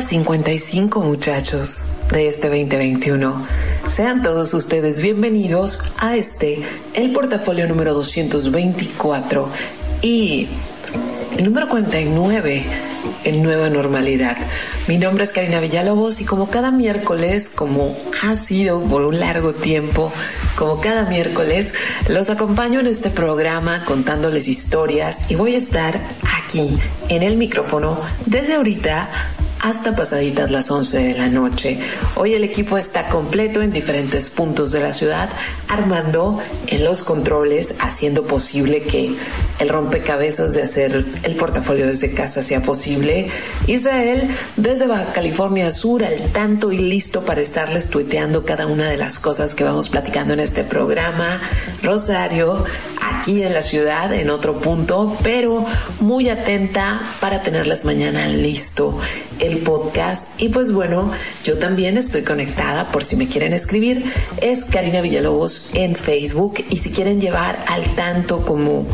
Día 55 muchachos de este 2021. Sean todos ustedes bienvenidos a este, el portafolio número 224 y el número 49 en nueva normalidad. Mi nombre es Karina Villalobos y como cada miércoles, como ha sido por un largo tiempo, como cada miércoles, los acompaño en este programa contándoles historias y voy a estar aquí en el micrófono desde ahorita hasta pasaditas las 11 de la noche. Hoy el equipo está completo en diferentes puntos de la ciudad, armando en los controles, haciendo posible que el rompecabezas de hacer el portafolio desde casa sea posible. Israel, desde Baja California Sur, al tanto y listo para estarles tuiteando cada una de las cosas que vamos platicando en este programa. Rosario, aquí en la ciudad, en otro punto, pero muy atenta para tenerlas mañana listo el podcast. Y pues bueno, yo también estoy conectada por si me quieren escribir. Es Karina Villalobos en Facebook. Y si quieren llevar al tanto como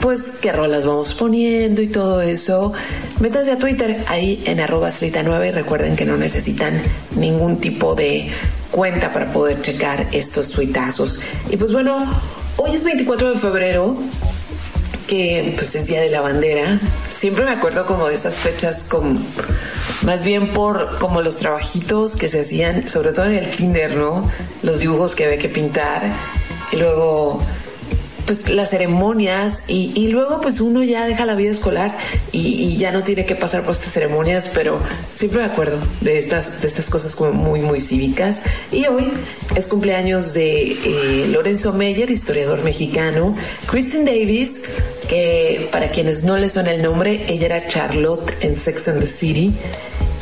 pues qué rolas vamos poniendo y todo eso, métanse a Twitter ahí en arroba 9 y recuerden que no necesitan ningún tipo de cuenta para poder checar estos tuitazos. Y pues bueno, hoy es 24 de febrero, que pues es Día de la Bandera. Siempre me acuerdo como de esas fechas más bien por como los trabajitos que se hacían, sobre todo en el kinder, ¿no? Los dibujos que había que pintar y luego pues las ceremonias y, luego pues uno ya deja la vida escolar y, ya no tiene que pasar por estas ceremonias, pero siempre me acuerdo de estas, de estas cosas como muy, muy cívicas. Y hoy es cumpleaños de eh, Lorenzo Meyer, historiador mexicano, Kristen Davis, que para quienes no le suena el nombre, ella era Charlotte en Sex and the City.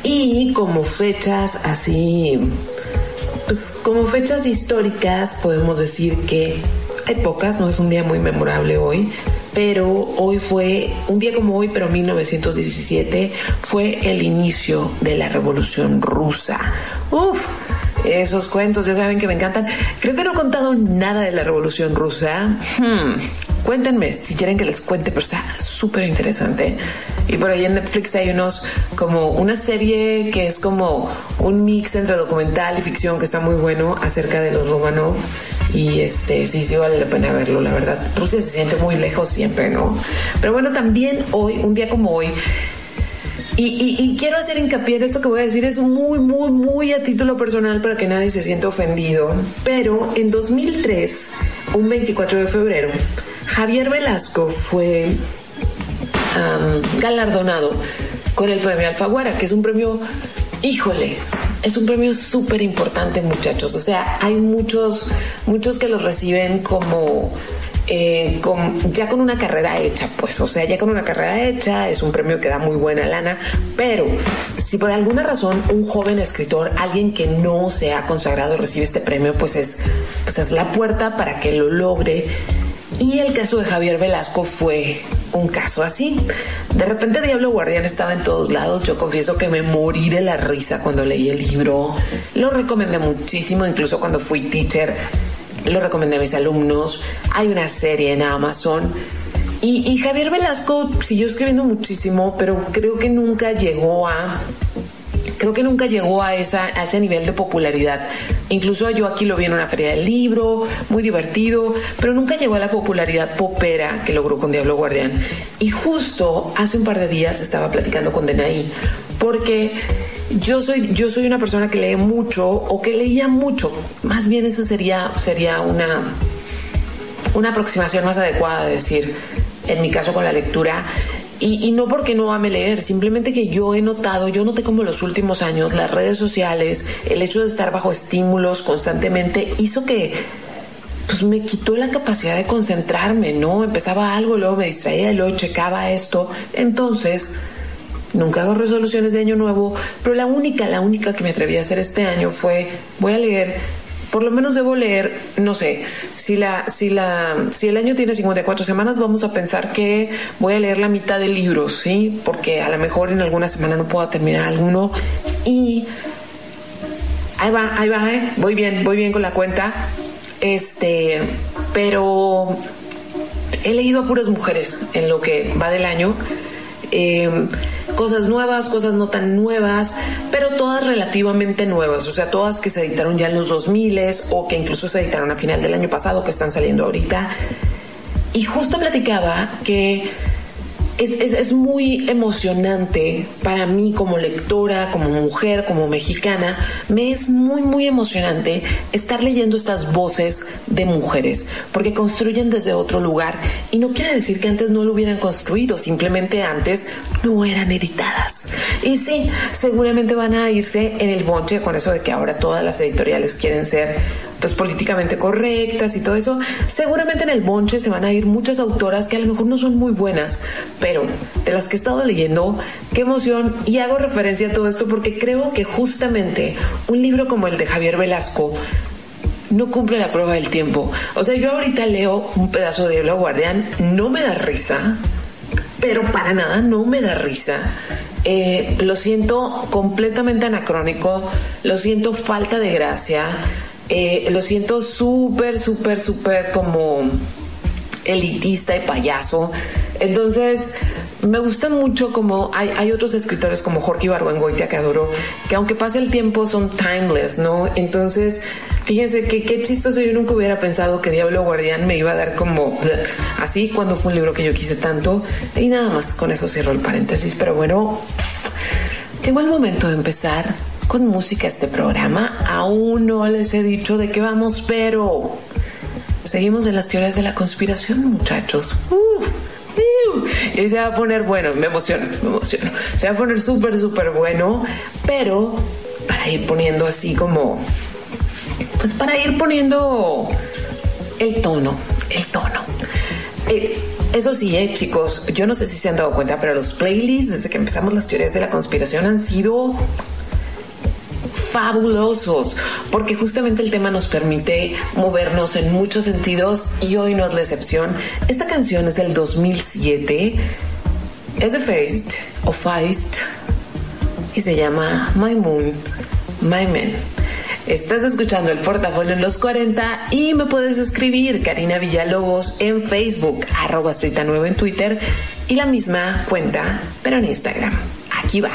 Y como fechas así, pues como fechas históricas podemos decir que hay pocas, no es un día muy memorable hoy, pero hoy fue, un día como hoy, pero 1917, fue el inicio de la Revolución Rusa. Uf, esos cuentos, ya saben que me encantan. Creo que no he contado nada de la Revolución Rusa. Hmm, cuéntenme si quieren que les cuente, pero está súper interesante. Y por ahí en Netflix hay unos, como una serie que es como un mix entre documental y ficción que está muy bueno acerca de los Romanov y este sí, sí vale la pena verlo, la verdad. Rusia se siente muy lejos siempre, ¿no? Pero bueno, también hoy, un día como hoy, y, quiero hacer hincapié en esto que voy a decir, es muy, muy, muy a título personal para que nadie se sienta ofendido, pero en 2003, un 24 de febrero, Javier Velasco fue galardonado con el premio Alfaguara, que es un premio, híjole, es un premio súper importante, muchachos. O sea, hay muchos, muchos que los reciben como eh, ya con una carrera hecha, pues, o sea, ya con una carrera hecha, es un premio que da muy buena lana, pero si por alguna razón un joven escritor, alguien que no se ha consagrado, recibe este premio, pues es, pues es la puerta para que lo logre. Y el caso de Javier Velasco fue un caso así. De repente Diablo Guardián estaba en todos lados. Yo confieso que me morí de la risa cuando leí el libro. Lo recomendé muchísimo, incluso cuando fui teacher. Lo recomendé a mis alumnos. Hay una serie en Amazon. Y, Javier Velasco siguió escribiendo muchísimo, pero creo que nunca llegó a creo que nunca llegó a, esa, a ese nivel de popularidad. Incluso yo aquí lo vi en una feria del libro, muy divertido, pero nunca llegó a la popularidad popera que logró con Diablo Guardián. Y justo hace un par de días estaba platicando con Denaí, porque yo soy, yo soy una persona que lee mucho o que leía mucho. Más bien eso sería, sería una, una aproximación más adecuada de decir, en mi caso con la lectura, y, no porque no ame leer, simplemente que yo he notado, yo noté como los últimos años las redes sociales, el hecho de estar bajo estímulos constantemente hizo que pues me quitó la capacidad de concentrarme, ¿no? Empezaba algo, luego me distraía, luego checaba esto. Entonces, nunca hago resoluciones de año nuevo, pero la única, la única que me atreví a hacer este año fue, voy a leer por lo menos debo leer, no sé, si la, si la, si el año tiene 54 semanas, vamos a pensar que voy a leer la mitad del libro, ¿sí? Porque a lo mejor en alguna semana no puedo terminar alguno y ahí va, ahí va, ¿eh? voy bien, voy bien con la cuenta. Este, pero he leído a puras mujeres en lo que va del año. Eh, cosas nuevas, cosas no tan nuevas, pero todas relativamente nuevas, o sea, todas que se editaron ya en los 2000 o que incluso se editaron a final del año pasado, que están saliendo ahorita. Y justo platicaba que es, muy emocionante para mí como lectora, como mujer, como mexicana. Me es muy, muy emocionante estar leyendo estas voces de mujeres, porque construyen desde otro lugar. Y no quiere decir que antes no lo hubieran construido, simplemente antes no eran editadas. Y sí, seguramente van a irse en el bonche con eso de que ahora todas las editoriales quieren ser pues políticamente correctas y todo eso, seguramente en el bonche se van a ir muchas autoras que a lo mejor no son muy buenas, pero de las que he estado leyendo, qué emoción y hago referencia a todo esto porque creo que justamente un libro como el de Javier Velasco no cumple la prueba del tiempo. O sea, yo ahorita leo un pedazo de Diablo Guardián, no me da risa, pero para nada no me da risa. Eh, lo siento completamente anacrónico, lo siento falta de gracia, eh, lo siento súper, súper, súper como elitista y payaso. Entonces, me gusta mucho como hay, hay otros escritores como Jorge Barbangoitia que adoro, que aunque pase el tiempo son timeless, ¿no? Entonces, fíjense que qué chistoso, yo nunca hubiera pensado que Diablo Guardián me iba a dar como así cuando fue un libro que yo quise tanto. Y nada más, con eso cierro el paréntesis, pero bueno, llegó el momento de empezar con música este programa. Aún no les he dicho de qué vamos, pero seguimos en las teorías de la conspiración, muchachos. Uf, y se va a poner bueno, me emociono, me emociono. Se va a poner súper, súper bueno, pero para ir poniendo así como, pues para ir poniendo el tono, el tono. Eh, eso sí, eh, chicos, yo no sé si se han dado cuenta, pero los playlists desde que empezamos las teorías de la conspiración han sido fabulosos, porque justamente el tema nos permite movernos en muchos sentidos y hoy no es la excepción. Esta canción es del 2007, es de Feist o Feist y se llama My Moon, My Man. Estás escuchando el portafolio en los 40 y me puedes escribir Karina Villalobos en Facebook, arroba nuevo en Twitter y la misma cuenta, pero en Instagram. Aquí va.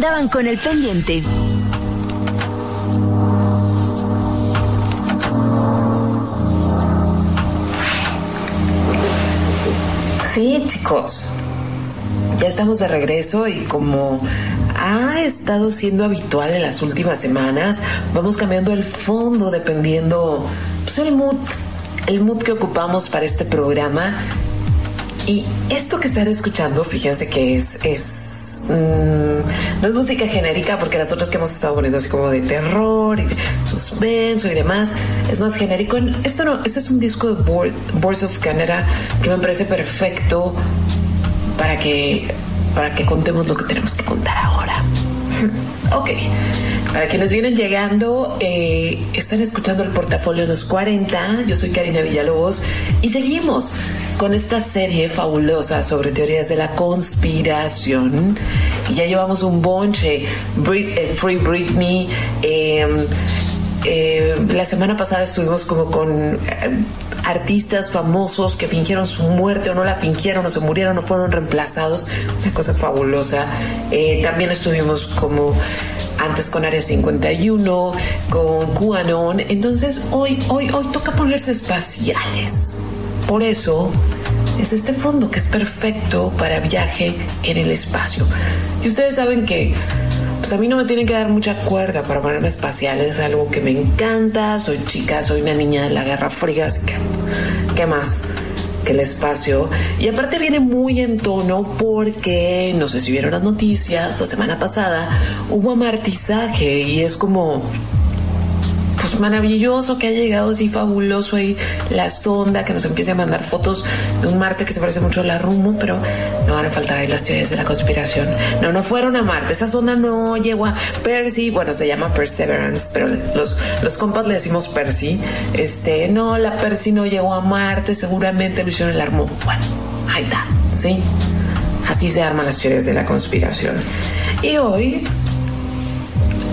Andaban con el pendiente. Sí, chicos, ya estamos de regreso y como ha estado siendo habitual en las últimas semanas, vamos cambiando el fondo dependiendo pues, el mood, el mood que ocupamos para este programa. Y esto que están escuchando, fíjense que es, es no es música genérica porque las otras que hemos estado poniendo así como de terror y suspenso y demás es más genérico. Esto no, este es un disco de Boards of Canada que me parece perfecto para que para que contemos lo que tenemos que contar ahora. Ok, para quienes vienen llegando, eh, están escuchando el portafolio Los 40. Yo soy Karina Villalobos y seguimos con esta serie fabulosa sobre teorías de la conspiración. Ya llevamos un bonche, eh, Free Britney. Eh, la semana pasada estuvimos como con artistas famosos que fingieron su muerte o no la fingieron o se murieron o fueron reemplazados. Una cosa fabulosa. Eh, también estuvimos como antes con Área 51, con QAnon. Entonces hoy, hoy, hoy toca ponerse espaciales. Por eso es este fondo que es perfecto para viaje en el espacio. Y ustedes saben que pues a mí no me tienen que dar mucha cuerda para ponerme espacial, es algo que me encanta, soy chica, soy una niña de la Guerra Fría, así que, ¿qué más? que el espacio. Y aparte viene muy en tono porque, no sé si vieron las noticias, la semana pasada hubo amartizaje y es como maravilloso que ha llegado así fabuloso ahí la sonda que nos empiece a mandar fotos de un Marte que se parece mucho a la Rumo, pero no van a faltar ahí las teorías de la conspiración. No, no fueron a Marte, esa sonda no llegó a Percy, bueno, se llama Perseverance, pero los, los compas le decimos Percy. Este, no, la Percy no llegó a Marte, seguramente lo hicieron el Armo. Bueno, ahí está, ¿sí? Así se arman las teorías de la conspiración. Y hoy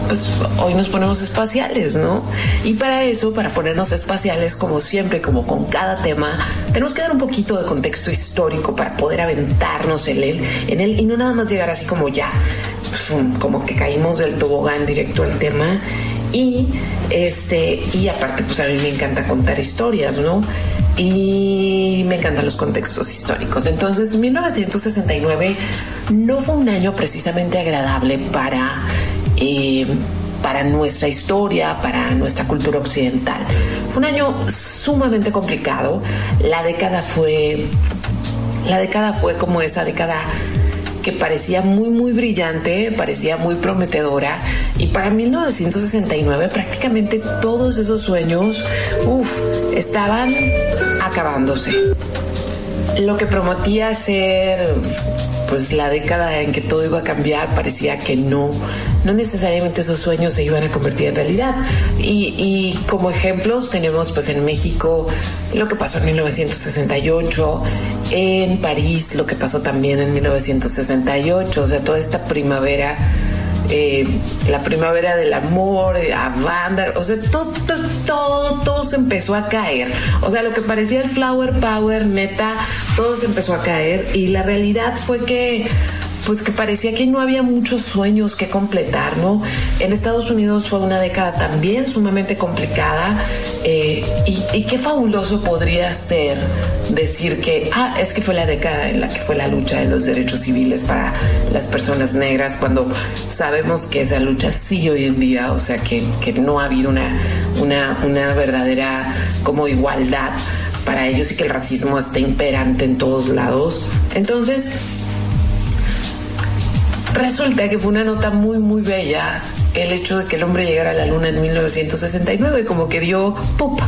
pues hoy nos ponemos espaciales, ¿no? Y para eso, para ponernos espaciales, como siempre, como con cada tema, tenemos que dar un poquito de contexto histórico para poder aventarnos en él, en él y no nada más llegar así como ya, como que caímos del tobogán directo al tema. Y este, y aparte, pues a mí me encanta contar historias, ¿no? y me encantan los contextos históricos. Entonces, 1969 no fue un año precisamente agradable para eh, para nuestra historia, para nuestra cultura occidental. Fue un año sumamente complicado. La década fue, la década fue como esa década que parecía muy muy brillante, parecía muy prometedora y para 1969 prácticamente todos esos sueños, uff, estaban acabándose. Lo que prometía ser pues la década en que todo iba a cambiar parecía que no no necesariamente esos sueños se iban a convertir en realidad. Y, como ejemplos tenemos pues en México lo que pasó en 1968, en París lo que pasó también en 1968, o sea, toda esta primavera. Eh, la primavera del amor, eh, a Vander, o sea, todo, todo, todo se empezó a caer. O sea, lo que parecía el flower power, neta, todo se empezó a caer y la realidad fue que pues que parecía que no había muchos sueños que completar, ¿no? En Estados Unidos fue una década también sumamente complicada eh, y, qué fabuloso podría ser decir que, ah, es que fue la década en la que fue la lucha de los derechos civiles para las personas negras, cuando sabemos que esa lucha sigue hoy en día, o sea, que, que no ha habido una, una, una verdadera como igualdad para ellos y que el racismo está imperante en todos lados. Entonces, Resulta que fue una nota muy, muy bella el hecho de que el hombre llegara a la luna en 1969, como que dio pop,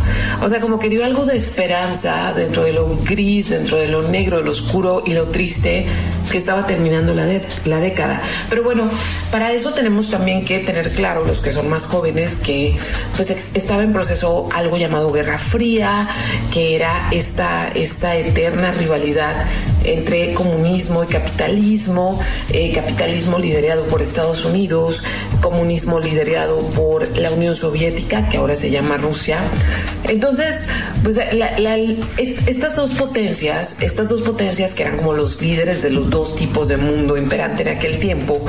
o sea, como que dio algo de esperanza dentro de lo gris, dentro de lo negro, lo oscuro y lo triste que estaba terminando la, la década. Pero bueno, para eso tenemos también que tener claro, los que son más jóvenes, que pues estaba en proceso algo llamado Guerra Fría, que era esta, esta eterna rivalidad entre comunismo y capitalismo, eh, capitalismo liderado por Estados Unidos, comunismo liderado por la Unión Soviética, que ahora se llama Rusia. Entonces, pues estas dos potencias, estas dos potencias que eran como los líderes de los dos tipos de mundo imperante en aquel tiempo,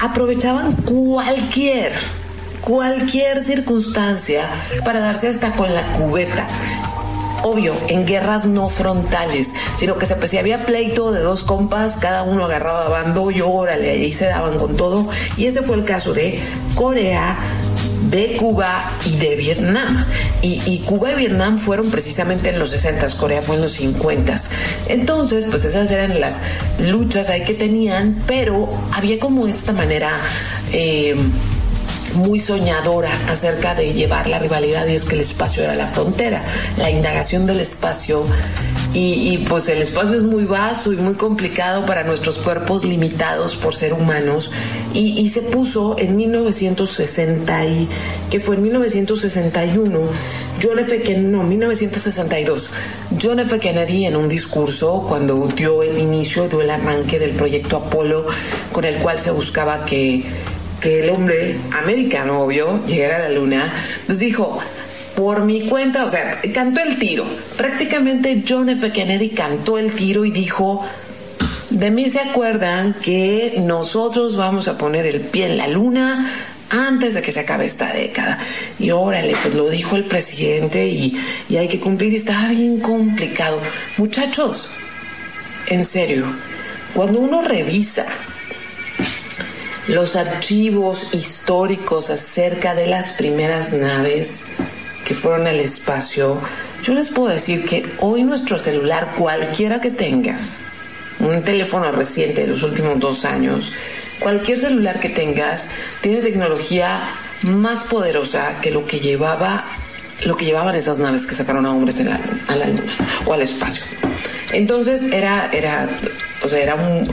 aprovechaban cualquier cualquier circunstancia para darse hasta con la cubeta obvio, en guerras no frontales, sino que se, si había pleito de dos compas, cada uno agarraba bando y órale, ahí se daban con todo. Y ese fue el caso de Corea, de Cuba y de Vietnam. Y, Cuba y Vietnam fueron precisamente en los 60, Corea fue en los 50. Entonces, pues esas eran las luchas ahí que tenían, pero había como esta manera... Eh, muy soñadora acerca de llevar la rivalidad y es que el espacio era la frontera, la indagación del espacio y, pues el espacio es muy vasto y muy complicado para nuestros cuerpos limitados por ser humanos y, se puso en 1960 y que fue en 1961 John F. Kennedy, no, 1962, John F. Kennedy en un discurso cuando dio el inicio, dio el arranque del proyecto Apolo con el cual se buscaba que que el hombre americano, obvio, llegara a la luna, nos dijo, por mi cuenta, o sea, cantó el tiro. Prácticamente John F. Kennedy cantó el tiro y dijo, de mí se acuerdan que nosotros vamos a poner el pie en la luna antes de que se acabe esta década. Y órale, pues lo dijo el presidente y, y hay que cumplir y estaba bien complicado. Muchachos, en serio, cuando uno revisa los archivos históricos acerca de las primeras naves que fueron al espacio, yo les puedo decir que hoy nuestro celular, cualquiera que tengas, un teléfono reciente de los últimos dos años, cualquier celular que tengas, tiene tecnología más poderosa que lo que llevaba lo que llevaban esas naves que sacaron a hombres a la luna o al espacio. Entonces era, era, o sea, era un,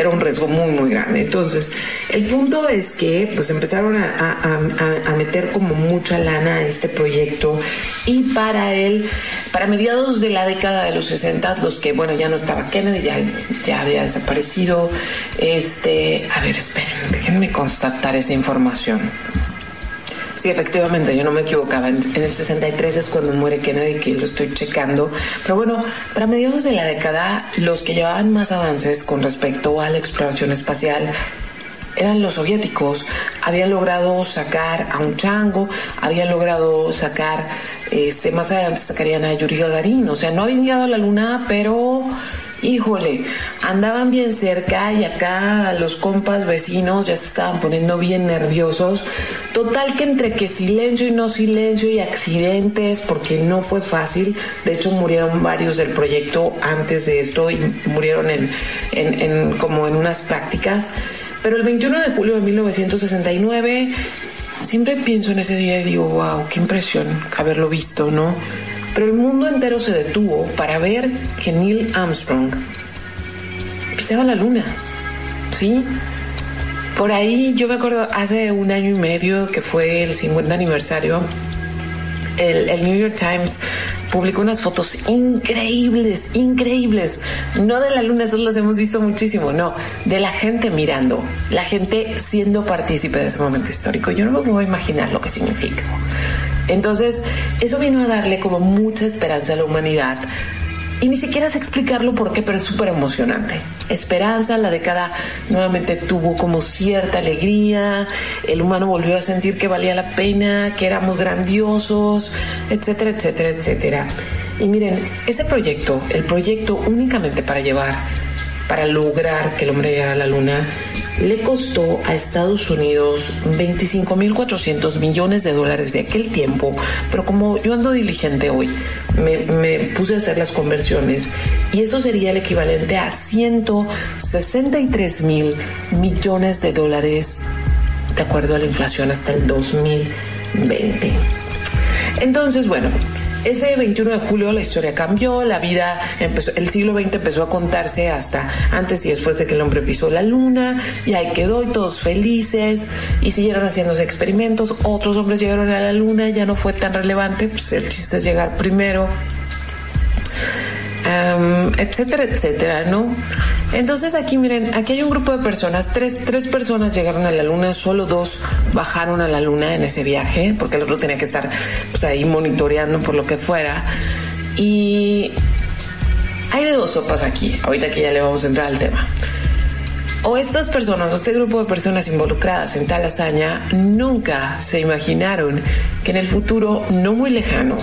era un riesgo muy, muy grande. Entonces, el punto es que pues empezaron a, meter como mucha lana a este proyecto y para él, para mediados de la década de los 60, los que, bueno, ya no estaba Kennedy, ya, ya había desaparecido, este, a ver, esperen, déjenme constatar esa información. Sí, efectivamente, yo no me equivocaba. En, el 63 es cuando muere Kennedy, que lo estoy checando. Pero bueno, para mediados de la década, los que llevaban más avances con respecto a la exploración espacial eran los soviéticos. Habían logrado sacar a un chango, habían logrado sacar, este, más adelante sacarían a Yuri Gagarin. O sea, no habían llegado a la luna, pero híjole, andaban bien cerca y acá los compas vecinos ya se estaban poniendo bien nerviosos. Total que entre que silencio y no silencio y accidentes, porque no fue fácil, de hecho murieron varios del proyecto antes de esto y murieron en, en como en unas prácticas. Pero el 21 de julio de 1969, siempre pienso en ese día y digo, wow, qué impresión haberlo visto, ¿no? Pero el mundo entero se detuvo para ver que Neil Armstrong pisaba la luna. ¿Sí? Por ahí yo me acuerdo hace un año y medio que fue el 50 aniversario, el, el New York Times publicó unas fotos increíbles, increíbles. No de la luna, eso las hemos visto muchísimo, no, de la gente mirando, la gente siendo partícipe de ese momento histórico. Yo no me puedo imaginar lo que significa. Entonces, eso vino a darle como mucha esperanza a la humanidad. Y ni siquiera sé explicarlo por qué, pero es súper emocionante. Esperanza, la década nuevamente tuvo como cierta alegría, el humano volvió a sentir que valía la pena, que éramos grandiosos, etcétera, etcétera, etcétera. Y miren, ese proyecto, el proyecto únicamente para llevar, para lograr que el hombre llegara a la luna, le costó a Estados Unidos 25.400 millones de dólares de aquel tiempo, pero como yo ando diligente hoy, me, puse a hacer las conversiones y eso sería el equivalente a 163 mil millones de dólares de acuerdo a la inflación hasta el 2020. Entonces, bueno, ese 21 de julio la historia cambió, la vida empezó, el siglo XX empezó a contarse hasta antes y después de que el hombre pisó la luna, y ahí quedó y todos felices, y siguieron haciéndose experimentos, otros hombres llegaron a la luna, ya no fue tan relevante, pues el chiste es llegar primero etcétera, etcétera, ¿no? Entonces aquí miren, aquí hay un grupo de personas, tres, tres personas llegaron a la luna, solo dos bajaron a la luna en ese viaje, porque el otro tenía que estar pues, ahí monitoreando por lo que fuera. Y hay de dos sopas aquí, ahorita que ya le vamos a entrar al tema. o estas personas, este grupo de personas involucradas en tal hazaña, nunca se imaginaron que en el futuro no muy lejano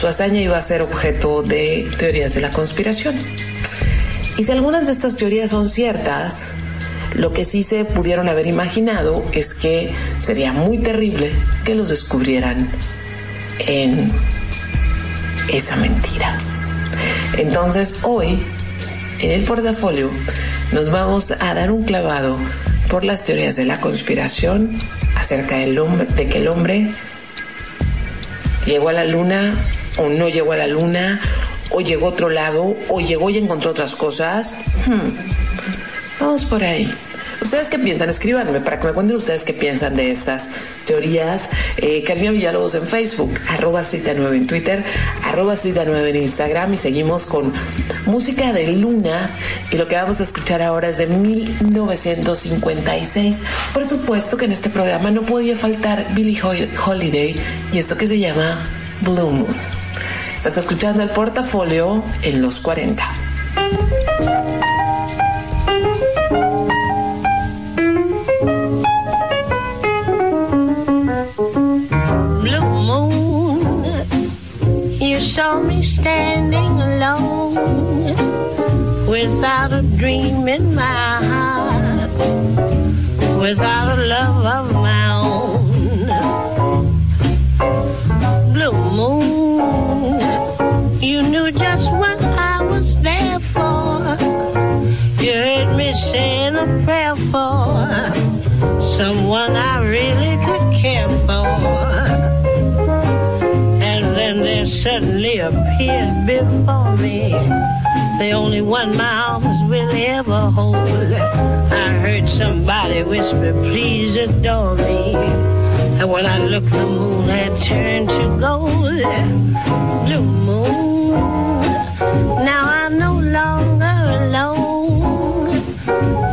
su hazaña iba a ser objeto de teorías de la conspiración. Y si algunas de estas teorías son ciertas, lo que sí se pudieron haber imaginado es que sería muy terrible que los descubrieran en esa mentira. Entonces hoy, en el portafolio, nos vamos a dar un clavado por las teorías de la conspiración acerca del hombre, de que el hombre llegó a la luna o no llegó a la luna, o llegó a otro lado, o llegó y encontró otras cosas. Hmm. Vamos por ahí. ¿Ustedes qué piensan? Escríbanme para que me cuenten ustedes qué piensan de estas teorías. Eh, Villalobos en Facebook, arroba cita 9 en Twitter, arroba cita 9 en Instagram y seguimos con música de Luna y lo que vamos a escuchar ahora es de 1956. Por supuesto que en este programa no podía faltar Billie Holiday y esto que se llama Blue Moon. Estás escuchando el portafolio en los 40. saw me standing alone without a dream in my heart, without a love of my own. Blue moon, you knew just what I was there for. You heard me saying a prayer for someone I really could care for And then there suddenly appeared before me the only one my arms will ever hold. I heard somebody whisper, please adore me. And when I looked, the moon had turned to gold. Blue moon, now I'm no longer alone.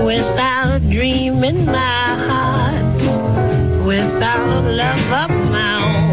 Without a dream in my heart, without love of my own.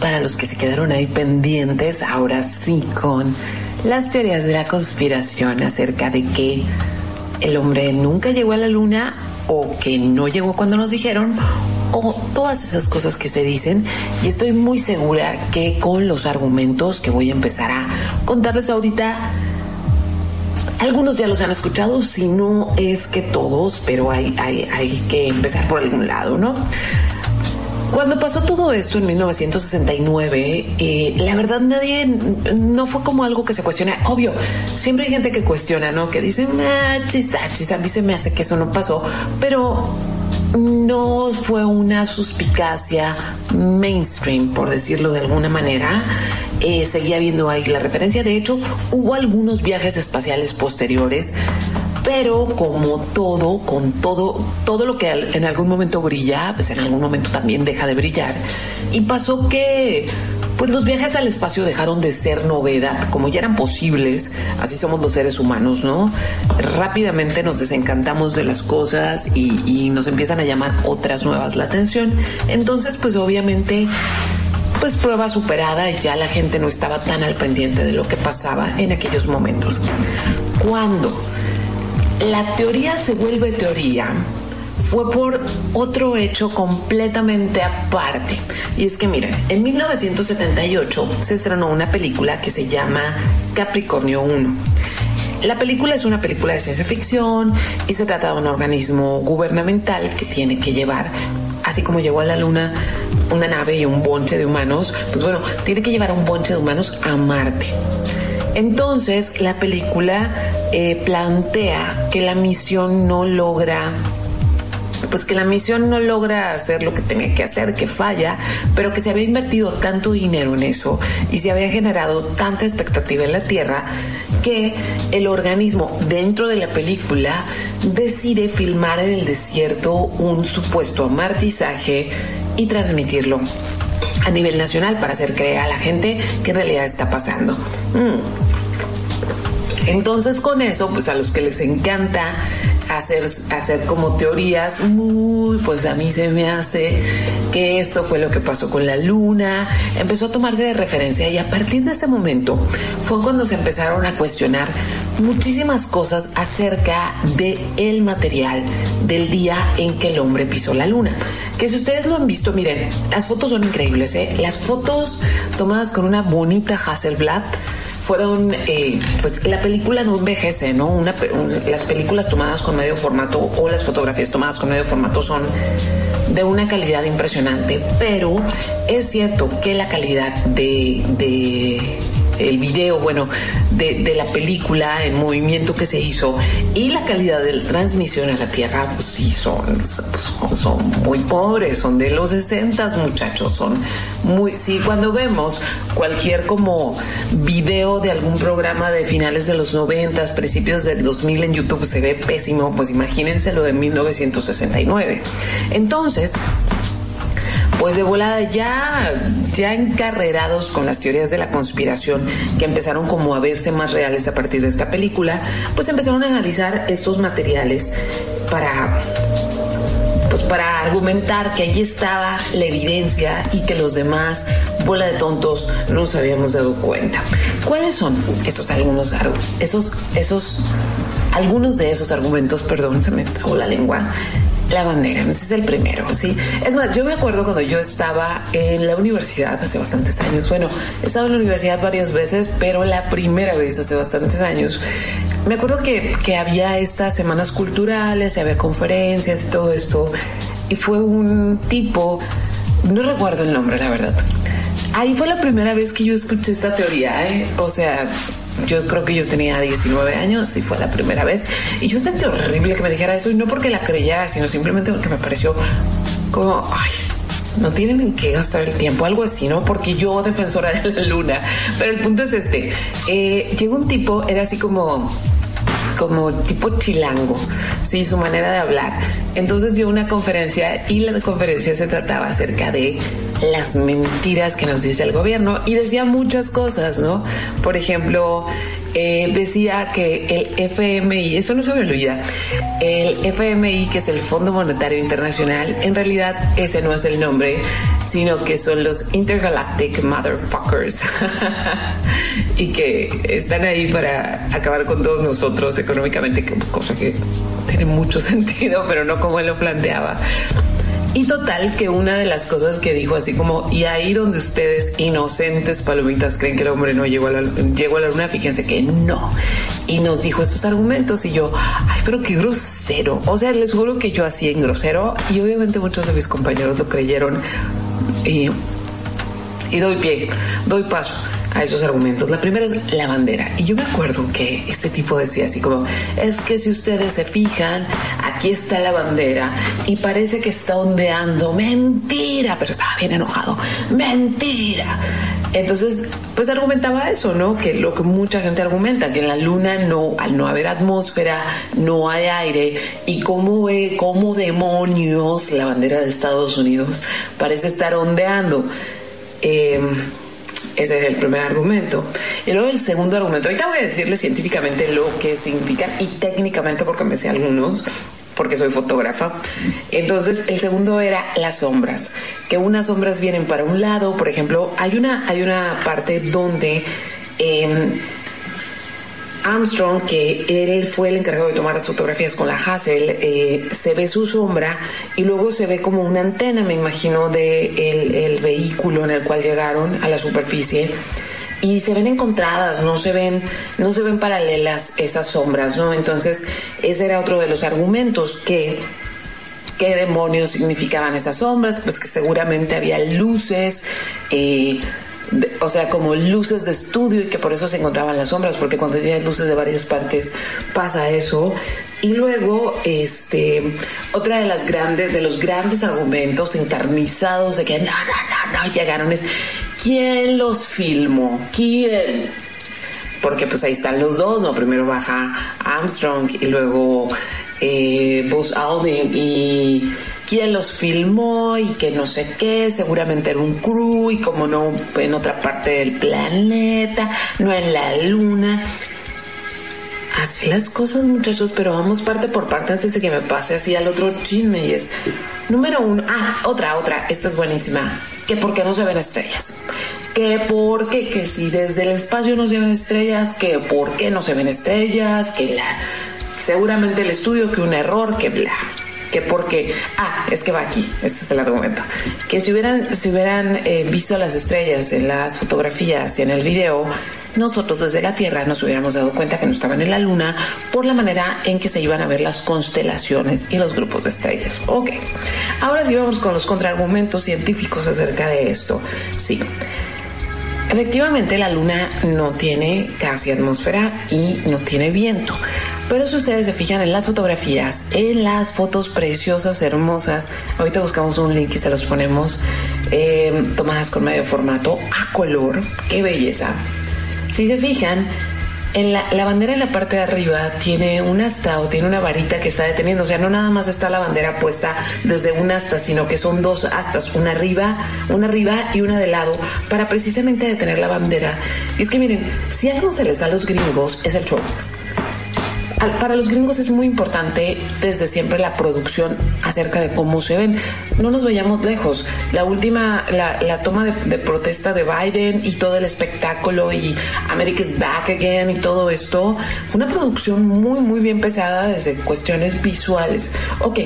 Para los que se quedaron ahí pendientes, ahora sí con las teorías de la conspiración acerca de que el hombre nunca llegó a la luna o que no llegó cuando nos dijeron o todas esas cosas que se dicen y estoy muy segura que con los argumentos que voy a empezar a contarles ahorita algunos ya los han escuchado, si no es que todos, pero hay, hay, hay que empezar por algún lado, ¿no? Cuando pasó todo esto en 1969, eh, la verdad nadie, no fue como algo que se cuestiona. Obvio, siempre hay gente que cuestiona, ¿no? Que dice, ah, chista, chista, a mí se me hace que eso no pasó, pero no fue una suspicacia mainstream, por decirlo de alguna manera. Eh, seguía viendo ahí la referencia. De hecho, hubo algunos viajes espaciales posteriores, pero como todo, con todo, todo lo que en algún momento brilla, pues en algún momento también deja de brillar. Y pasó que pues los viajes al espacio dejaron de ser novedad, como ya eran posibles, así somos los seres humanos, ¿no? Rápidamente nos desencantamos de las cosas y, nos empiezan a llamar otras nuevas la atención. Entonces, pues obviamente pues prueba superada ya la gente no estaba tan al pendiente de lo que pasaba en aquellos momentos. Cuando la teoría se vuelve teoría, fue por otro hecho completamente aparte. Y es que miren, en 1978 se estrenó una película que se llama Capricornio 1. La película es una película de ciencia ficción y se trata de un organismo gubernamental que tiene que llevar, así como llegó a la luna una nave y un bonche de humanos, pues bueno, tiene que llevar un bonche de humanos a Marte. Entonces, la película eh, plantea que la misión no logra pues que la misión no logra hacer lo que tenía que hacer, que falla, pero que se había invertido tanto dinero en eso y se había generado tanta expectativa en la Tierra que el organismo dentro de la película decide filmar en el desierto un supuesto amartizaje y transmitirlo a nivel nacional para hacer creer a la gente que en realidad está pasando. Mm. Entonces con eso, pues a los que les encanta hacer, hacer como teorías, muy, pues a mí se me hace que esto fue lo que pasó con la luna, empezó a tomarse de referencia y a partir de ese momento fue cuando se empezaron a cuestionar muchísimas cosas acerca de material del día en que el hombre pisó la luna. Que si ustedes lo han visto, miren, las fotos son increíbles, ¿eh? Las fotos tomadas con una bonita Hasselblad fueron, eh, pues la película no envejece, ¿no? Las películas tomadas con medio formato o las fotografías tomadas con medio formato son de una calidad impresionante, pero es cierto que la calidad de, de el video, bueno, de, la película, el movimiento que se hizo y la calidad de la transmisión a la Tierra, pues sí, son, son, muy pobres, son de los 60 muchachos, son muy, sí, cuando vemos cualquier como video de algún programa de finales de los 90, principios del 2000 en YouTube se ve pésimo, pues imagínense lo de 1969. Entonces, pues de volada ya, ya encarrerados con las teorías de la conspiración que empezaron como a verse más reales a partir de esta película, pues empezaron a analizar estos materiales para pues para argumentar que allí estaba la evidencia y que los demás, bola de tontos, no nos habíamos dado cuenta. ¿Cuáles son estos algunos esos esos algunos de esos argumentos, perdón, se me trabó la lengua, la bandera, ese es el primero, ¿sí? Es más, yo me acuerdo cuando yo estaba en la universidad hace bastantes años, bueno, he estado en la universidad varias veces, pero la primera vez hace bastantes años, me acuerdo que, que había estas semanas culturales, había conferencias y todo esto, y fue un tipo, no recuerdo el nombre, la verdad. Ahí fue la primera vez que yo escuché esta teoría, ¿eh? O sea, yo creo que yo tenía 19 años y fue la primera vez. Y yo sentí horrible que me dijera eso, y no porque la creyera, sino simplemente porque me pareció como, ay, no tienen en qué gastar el tiempo, algo así, ¿no? Porque yo, defensora de la luna. Pero el punto es este: eh, llegó un tipo, era así como como tipo chilango, sí, su manera de hablar. Entonces dio una conferencia y la conferencia se trataba acerca de las mentiras que nos dice el gobierno y decía muchas cosas, ¿no? Por ejemplo, eh, decía que el FMI, eso no se me olvida, el FMI, que es el Fondo Monetario Internacional, en realidad ese no es el nombre, sino que son los Intergalactic Motherfuckers y que están ahí para acabar con todos nosotros económicamente, cosa que tiene mucho sentido, pero no como él lo planteaba. Y total, que una de las cosas que dijo así como, y ahí donde ustedes, inocentes palomitas, creen que el hombre no llegó a la, llegó a la luna, fíjense que no. Y nos dijo estos argumentos y yo, ay, pero qué grosero. O sea, les juro que yo así en grosero y obviamente muchos de mis compañeros lo creyeron. Y, y doy pie, doy paso a esos argumentos. La primera es la bandera. Y yo me acuerdo que este tipo decía así como, es que si ustedes se fijan, aquí está la bandera y parece que está ondeando. Mentira, pero estaba bien enojado. Mentira. Entonces, pues argumentaba eso, ¿no? Que lo que mucha gente argumenta, que en la luna no, al no haber atmósfera, no hay aire y cómo, cómo demonios la bandera de Estados Unidos parece estar ondeando. Eh, ese es el primer argumento. Y luego el segundo argumento. Ahorita voy a decirle científicamente lo que significa y técnicamente porque me sé algunos porque soy fotógrafa. Entonces, el segundo era las sombras, que unas sombras vienen para un lado, por ejemplo, hay una, hay una parte donde eh, Armstrong, que él fue el encargado de tomar las fotografías con la Hassel, eh, se ve su sombra y luego se ve como una antena, me imagino, de el, vehículo en el cual llegaron a la superficie y se ven encontradas, no se ven, no se ven paralelas esas sombras, ¿no? Entonces, ese era otro de los argumentos que qué demonios significaban esas sombras, pues que seguramente había luces, eh, o sea, como luces de estudio y que por eso se encontraban las sombras, porque cuando tienes luces de varias partes pasa eso. Y luego, este, otra de las grandes, de los grandes argumentos encarnizados de que no, no, no, no llegaron es ¿quién los filmó? ¿Quién? Porque pues ahí están los dos, ¿no? Primero baja Armstrong y luego eh, Buzz Aldrin y quién los filmó y que no sé qué, seguramente era un crew y como no en otra parte del planeta, no en la luna. Así las cosas muchachos, pero vamos parte por parte antes de que me pase así al otro chisme y es, número uno, ah, otra, otra, esta es buenísima, que por qué no se ven estrellas que por qué, que si desde el espacio no se ven estrellas, que por qué no se ven estrellas, que la, seguramente el estudio, que un error, que bla que porque, ah, es que va aquí, este es el argumento, que si hubieran, si hubieran eh, visto las estrellas en las fotografías y en el video, nosotros desde la Tierra nos hubiéramos dado cuenta que no estaban en la Luna por la manera en que se iban a ver las constelaciones y los grupos de estrellas. Ok, ahora sí vamos con los contraargumentos científicos acerca de esto. Sí. Efectivamente, la luna no tiene casi atmósfera y no tiene viento. Pero si ustedes se fijan en las fotografías, en las fotos preciosas, hermosas, ahorita buscamos un link y se los ponemos, eh, tomadas con medio formato, a color, qué belleza. Si se fijan, en la, bandera en la parte de arriba tiene un asta o tiene una varita que está deteniendo. O sea, no nada más está la bandera puesta desde un asta, sino que son dos astas, una arriba, una arriba y una de lado, para precisamente detener la bandera. Y es que miren, si algo se les da a los gringos es el show para los gringos es muy importante desde siempre la producción acerca de cómo se ven. No nos vayamos lejos. La última, la, toma de, protesta de Biden y todo el espectáculo y America's Back Again y todo esto fue una producción muy, muy bien pesada desde cuestiones visuales. Ok,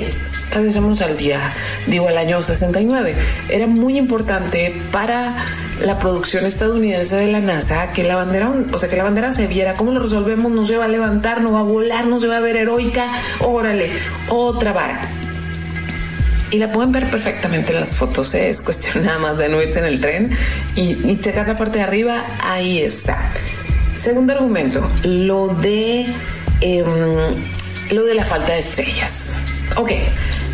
regresemos al día, digo al año 69. Era muy importante para la producción estadounidense de la NASA que la bandera, o sea, que la bandera se viera, ¿cómo lo resolvemos? No se va a levantar, no va a volar, no se va a ver heroica, órale, otra vara. Y la pueden ver perfectamente en las fotos, ¿eh? es cuestión nada más de no irse en el tren y, y checar la parte de arriba, ahí está. Segundo argumento, lo de, em, lo de la falta de estrellas. Ok,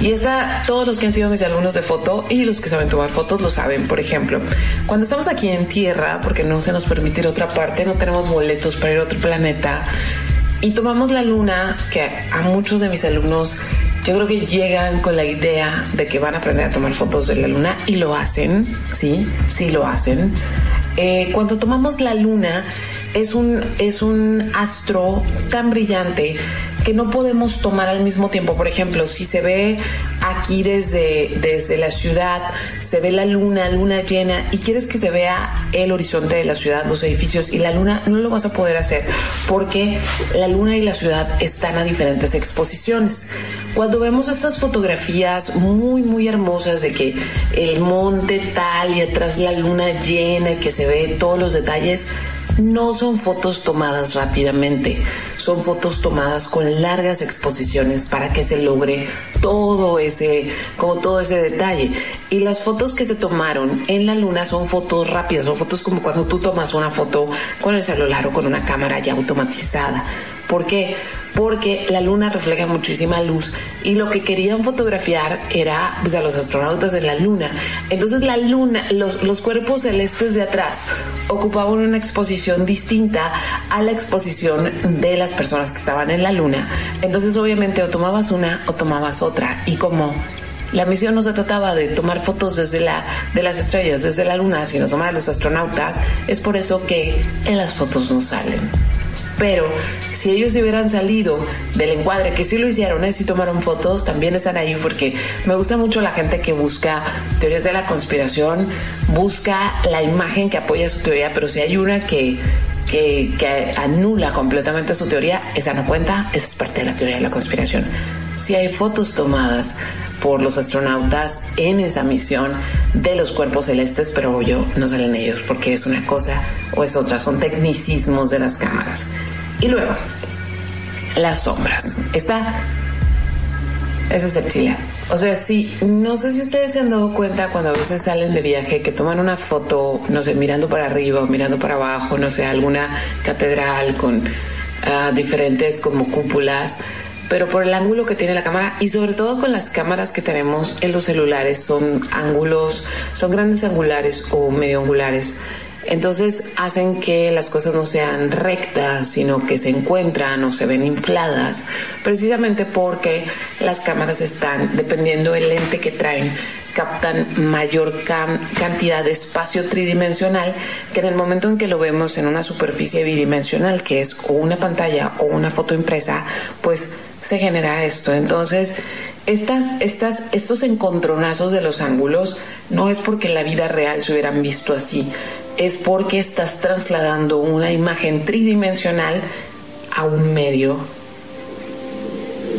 y esa, todos los que han sido mis alumnos de foto y los que saben tomar fotos lo saben. Por ejemplo, cuando estamos aquí en Tierra, porque no se nos permite ir a otra parte, no tenemos boletos para ir a otro planeta, y tomamos la luna, que a muchos de mis alumnos yo creo que llegan con la idea de que van a aprender a tomar fotos de la luna y lo hacen, sí, sí lo hacen. Eh, cuando tomamos la luna es un, es un astro tan brillante que no podemos tomar al mismo tiempo. Por ejemplo, si se ve aquí desde, desde la ciudad, se ve la luna, luna llena, y quieres que se vea el horizonte de la ciudad, los edificios y la luna, no lo vas a poder hacer porque la luna y la ciudad están a diferentes exposiciones. Cuando vemos estas fotografías muy, muy hermosas de que el monte tal y atrás la luna llena, que se ve todos los detalles, no son fotos tomadas rápidamente, son fotos tomadas con largas exposiciones para que se logre todo ese, como todo ese detalle. Y las fotos que se tomaron en la luna son fotos rápidas, son fotos como cuando tú tomas una foto con el celular o con una cámara ya automatizada. ¿Por qué? Porque la luna refleja muchísima luz y lo que querían fotografiar era pues, a los astronautas de la luna. Entonces la luna, los, los cuerpos celestes de atrás ocupaban una exposición distinta a la exposición de las personas que estaban en la luna. Entonces obviamente o tomabas una o tomabas otra. Y como la misión no se trataba de tomar fotos desde la, de las estrellas, desde la luna, sino tomar a los astronautas, es por eso que en las fotos no salen. Pero si ellos hubieran salido del encuadre, que sí lo hicieron, ¿eh? sí tomaron fotos, también están ahí porque me gusta mucho la gente que busca teorías de la conspiración, busca la imagen que apoya su teoría, pero si hay una que, que, que anula completamente su teoría, esa no cuenta, esa es parte de la teoría de la conspiración. Si hay fotos tomadas por los astronautas en esa misión de los cuerpos celestes, pero yo no salen ellos porque es una cosa o es otra, son tecnicismos de las cámaras. Y luego, las sombras. Está. Eso es de Chile. O sea, sí, no sé si ustedes se han dado cuenta cuando a veces salen de viaje que toman una foto, no sé, mirando para arriba o mirando para abajo, no sé, alguna catedral con ah, diferentes como cúpulas pero por el ángulo que tiene la cámara y sobre todo con las cámaras que tenemos en los celulares son ángulos, son grandes angulares o medio angulares. Entonces hacen que las cosas no sean rectas, sino que se encuentran o se ven infladas, precisamente porque las cámaras están, dependiendo del lente que traen, captan mayor cantidad de espacio tridimensional que en el momento en que lo vemos en una superficie bidimensional, que es o una pantalla o una foto impresa, pues se genera esto. Entonces, estas, estas, estos encontronazos de los ángulos no es porque en la vida real se hubieran visto así, es porque estás trasladando una imagen tridimensional a un medio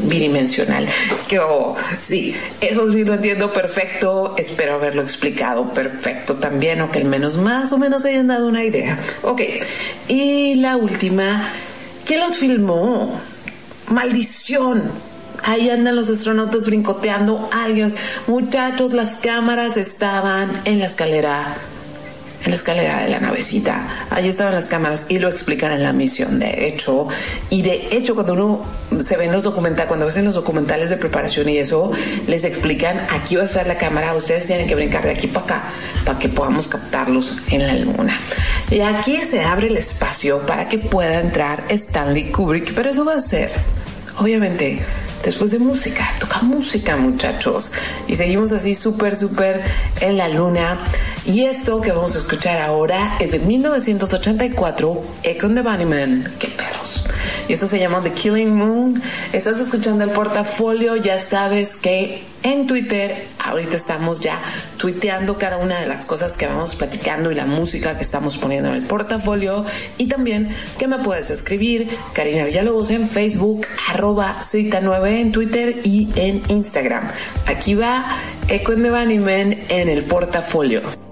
bidimensional. Que oh, sí, eso sí lo entiendo perfecto. Espero haberlo explicado perfecto también, o que al menos más o menos hayan dado una idea. Ok, y la última, ¿quién los filmó? Maldición. Ahí andan los astronautas brincoteando alguien. Muchachos, las cámaras estaban en la escalera en la escalera de la navecita. Ahí estaban las cámaras y lo explican en la misión, de hecho. Y de hecho, cuando uno se ve en los documentales, cuando ves en los documentales de preparación y eso, les explican, aquí va a estar la cámara, ustedes tienen que brincar de aquí para acá para que podamos captarlos en la luna. Y aquí se abre el espacio para que pueda entrar Stanley Kubrick, pero eso va a ser, obviamente, después de música. Toca música, muchachos. Y seguimos así súper, súper en la luna. Y esto que vamos a escuchar ahora es de 1984, Econ the Bunnyman. ¡Qué pedos! Y esto se llama The Killing Moon. Estás escuchando el portafolio, ya sabes que en Twitter ahorita estamos ya tuiteando cada una de las cosas que vamos platicando y la música que estamos poniendo en el portafolio. Y también que me puedes escribir, Karina Villalobos en Facebook, arroba cita9 en Twitter y en Instagram. Aquí va Echo the Bunnyman en el portafolio.